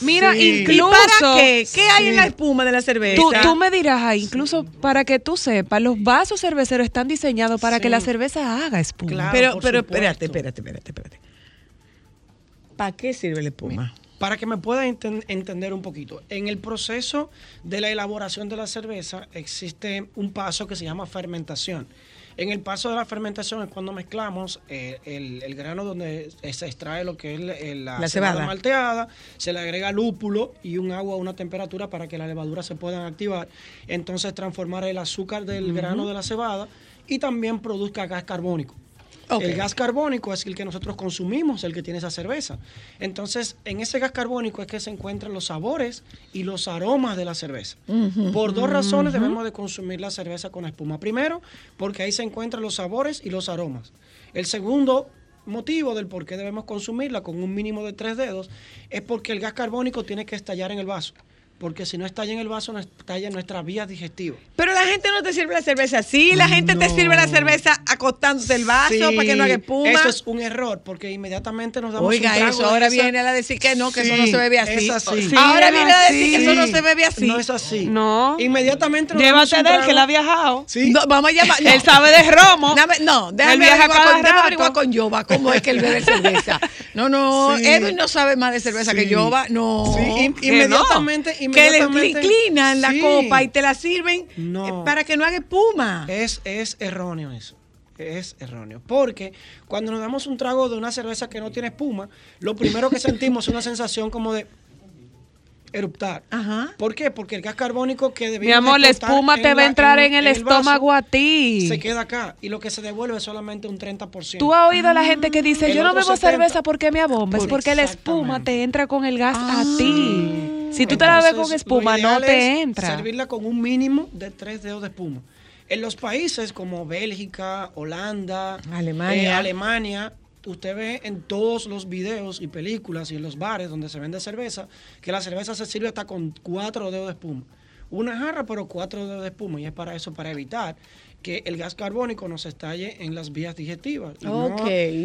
Mira, Sí. ¿Y incluso. para qué? ¿Qué hay en la espuma de la cerveza? Tú, tú me dirás incluso para que tú sepas, los vasos cerveceros están diseñados para que la cerveza haga espuma. Claro. pero, pero espérate, espérate, espérate, espérate. ¿Para qué sirve la espuma? Para que me pueda enten- entender un poquito, en el proceso de la elaboración de la cerveza existe un paso que se llama fermentación. En el paso de la fermentación es cuando mezclamos eh, el, el grano donde se extrae lo que es la, eh, la La cebada cebada. malteada, se le agrega lúpulo y un agua a una temperatura para que las levaduras se puedan activar. Entonces transformar el azúcar del grano de la cebada y también produzca gas carbónico. El gas carbónico es el que nosotros consumimos, el que tiene esa cerveza. Entonces, en ese gas carbónico es que se encuentran los sabores y los aromas de la cerveza. Por dos razones debemos de consumir la cerveza con espuma. Primero, porque ahí se encuentran los sabores y los aromas. El segundo motivo del por qué debemos consumirla con un mínimo de tres dedos es porque el gas carbónico tiene que estallar en el vaso. Porque si no estalla en el vaso, no estalla en nuestras vías digestivas. Pero la gente no te sirve la cerveza así, la gente te sirve la cerveza acostándote el vaso Sí, para que no haga espuma. Eso es un error, porque inmediatamente nos damos Oiga, un trago eso ahora esa- viene a decir que no, que eso no se bebe así. es así. Sí, ahora viene a decir que eso no se bebe así. No es así. No. Inmediatamente nos damos Llévate un de él, que él ha viajado. Sí. No, vamos a llamar. no. Él sabe de romo. Dame- no, Él déjame viaja averiguar cada con, Yoba cómo es que él bebe cerveza. No, no, Sí. Edwin no sabe más de cerveza Sí. que yo, va. No. Inmediatamente, que le inclinan la Sí. copa y te la sirven No. eh, para que no haga espuma. Es, es erróneo eso. Es erróneo. Porque cuando nos damos un trago de una cerveza que no tiene espuma, lo primero que sentimos es una sensación como de eruptar. Ajá. ¿Por qué? Porque el gas carbónico que debía Mi amor, la espuma te va a entrar en el estómago a ti. Se queda acá y lo que se devuelve es solamente un 30%. Tú has oído a la gente que dice, El yo no bebo 70. cerveza porque me abomba, es Por- porque la espuma te entra con el gas a ti. Si tú te la bebes con espuma, no te entra. Servirla con un mínimo de tres dedos de espuma. En los países como Bélgica, Holanda, Alemania. eh, Alemania, usted ve en todos los videos y películas y en los bares donde se vende cerveza que la cerveza se sirve hasta con cuatro dedos de espuma. Una jarra, pero cuatro dedos de espuma. Y es para eso, para evitar que el gas carbónico nos estalle en las vías digestivas. Y no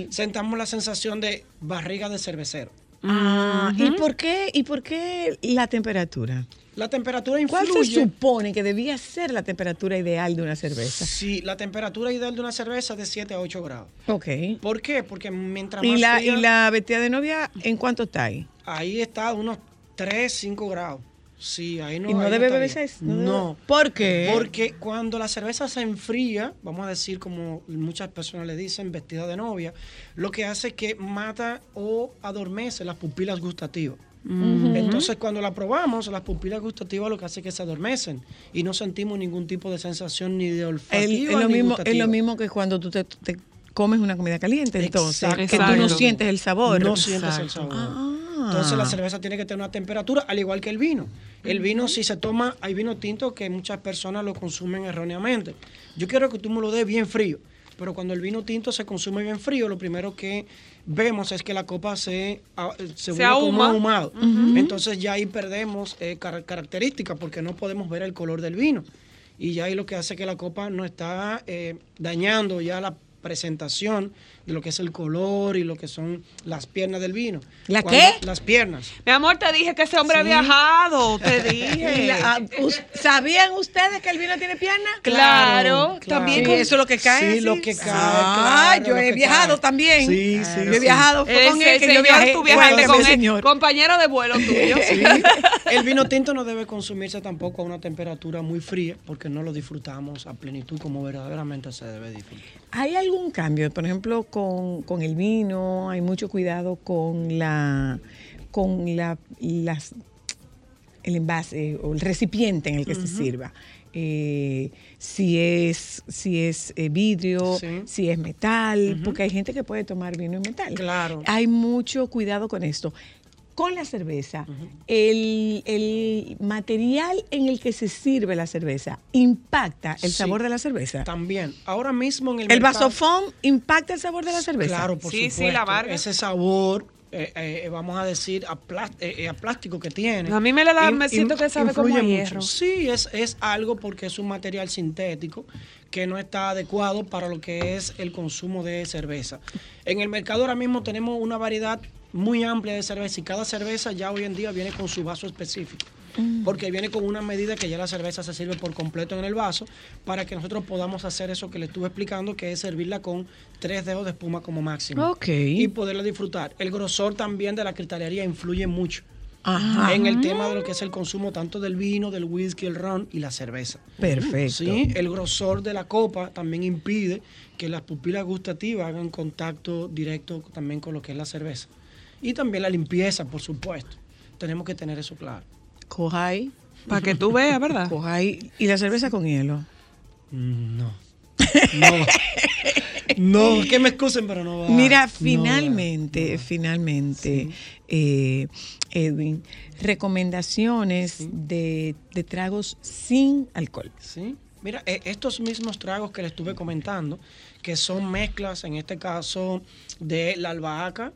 sentamos la sensación de barriga de cervecero. Ah, ¿y, por qué, ¿Y por qué la temperatura? La temperatura ¿Cuál influye. se supone que debía ser la temperatura ideal de una cerveza? Sí, la temperatura ideal de una cerveza es de 7 a 8 grados. Ok. ¿Por qué? Porque mientras ¿Y más la, fría, ¿Y la vestida de novia en cuánto está ahí? ahí está unos 3, 5 grados. Sí, ahí no ¿Y no ahí debe? ¿No. ¿Por qué? Porque cuando la cerveza se enfría, vamos a decir como muchas personas le dicen, vestida de novia, lo que hace es que mata o adormece las pupilas gustativas. Entonces, cuando la probamos, las pupilas gustativas lo que hace es que se adormecen y no sentimos ningún tipo de sensación ni de olfativa es, lo mismo, es lo mismo que cuando tú te, te comes una comida caliente, entonces, Exacto. que tú no sientes el sabor. No sientes el sabor. Ah. Entonces la cerveza tiene que tener una temperatura, al igual que el vino. El vino, si se toma, hay vino tinto que muchas personas lo consumen erróneamente. Yo quiero que tú me lo des bien frío, pero cuando el vino tinto se consume bien frío, lo primero que vemos es que la copa se, ah, se, vuelve como ahuma. ahumado. Entonces ya ahí perdemos eh, car- características porque no podemos ver el color del vino. Y ya ahí lo que hace que la copa no está eh, dañando ya la presentación de lo que es el color y lo que son las piernas del vino. ¿La Cuando- qué? Las piernas. Mi amor, te dije que ese hombre Sí. ha viajado, te [laughs] dije. la- ah, ¿Sabían ustedes que el vino tiene pierna? Claro, Claro, también Sí, con- eso es lo que cae. Sí, así. lo que cae, Ah, claro, yo he viajado cae. también. Sí, sí, Yo he viajado fue con Ese él que yo viajé. tú viajaste con él, señor. compañero de vuelo [laughs] tuyo. Sí. El vino tinto no debe consumirse tampoco a una temperatura muy fría porque no lo disfrutamos a plenitud como verdaderamente se debe disfrutar. ¿Hay algún cambio? Por ejemplo, con, con el vino, hay mucho cuidado con la con la, las el envase o el recipiente en el que se sirva. Eh, si es si es eh, vidrio, Sí. si es metal, porque hay gente que puede tomar vino en metal. Claro. Hay mucho cuidado con esto. Con la cerveza, el, el material en el que se sirve la cerveza impacta el Sí. sabor de la cerveza. También, ahora mismo en el ¿El mercado- vasofón impacta el sabor de la cerveza? Claro, por Sí, sí, supuesto. la amarga. Ese sabor, eh, eh, vamos a decir, a, eh, eh, a plástico que tiene. A mí me le da- in- me siento in- que sabe como a mucho. hierro. Sí, es, es algo porque es un material sintético que no está adecuado para lo que es el consumo de cerveza. En el mercado ahora mismo tenemos una variedad muy amplia de cerveza y cada cerveza ya hoy en día viene con su vaso específico. Porque viene con una medida que ya la cerveza se sirve por completo en el vaso para que nosotros podamos hacer eso que le estuve explicando, que es servirla con tres dedos de espuma como máximo. Y poderla disfrutar. El grosor también de la cristalería influye mucho Ajá. en el tema de lo que es el consumo tanto del vino, del whisky, el ron y la cerveza. Perfecto. Sí, el grosor de la copa también impide que las pupilas gustativas hagan contacto directo también con lo que es la cerveza. Y también la limpieza, por supuesto. Tenemos que tener eso claro. Coja ahí, Para que tú veas, ¿verdad? [laughs] coja ahí. ¿Y la cerveza con hielo? No. No. No, que me excusen, pero no va. Mira, No va, finalmente, no va. finalmente, eh, Edwin, recomendaciones de, de tragos sin alcohol. Sí. Mira, eh, estos mismos tragos que le estuve comentando, que son mezclas, en este caso, de la albahaca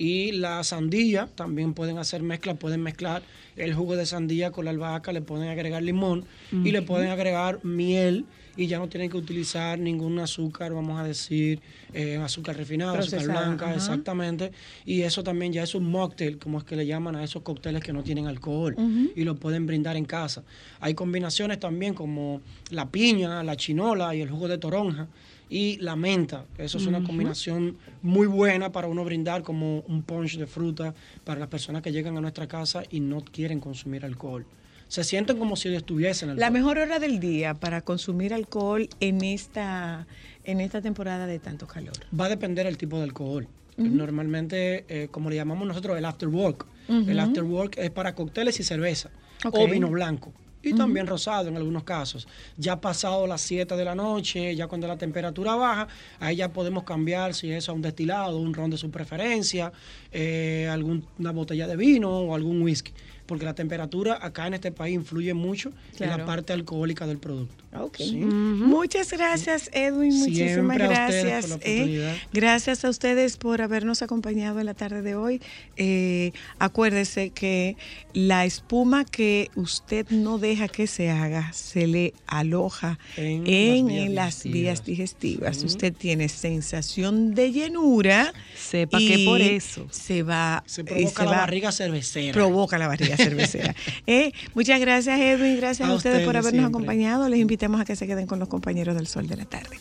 y la sandía, también pueden hacer mezclas, pueden mezclar el jugo de sandía con la albahaca, le pueden agregar limón y le pueden agregar miel y ya no tienen que utilizar ningún azúcar, vamos a decir, eh, azúcar refinado, azúcar blanca, exactamente. Y eso también ya es un mocktail, como es que le llaman a esos cócteles que no tienen alcohol y lo pueden brindar en casa. Hay combinaciones también como la piña, la chinola y el jugo de toronja y la menta. Eso es una combinación muy buena para uno brindar como un punch de fruta para las personas que llegan a nuestra casa y no quieren consumir alcohol. Se sienten como si estuviesen en el La mejor hora del día para consumir alcohol en esta, en esta temporada de tanto calor. Va a depender del tipo de alcohol. Normalmente, eh, como le llamamos nosotros, el after work. El after work es para cócteles y cerveza Ok. o vino blanco. Y también rosado en algunos casos. Ya pasado las 7 de la noche, ya cuando la temperatura baja, ahí ya podemos cambiar si es a un destilado, un ron de su preferencia, eh, alguna botella de vino o algún whisky. Porque la temperatura acá en este país influye mucho en la parte alcohólica del producto. Ok. Sí. Muchas gracias, Edwin. Muchísimas Siempre a ustedes gracias. por la eh. oportunidad. Gracias a ustedes por habernos acompañado en la tarde de hoy. Eh, acuérdese que la espuma que usted no deja que se haga se le aloja En en, las vías en las vías digestivas. Usted tiene sensación de llenura. Sepa y que por eso. se va Se y provoca se la va- barriga cervecera. provoca la barriga cervecera. [laughs] Eh, muchas gracias, Edwin. Gracias a, A ustedes por habernos siempre. acompañado. Les invitamos a que se queden con los compañeros del Sol de la Tarde.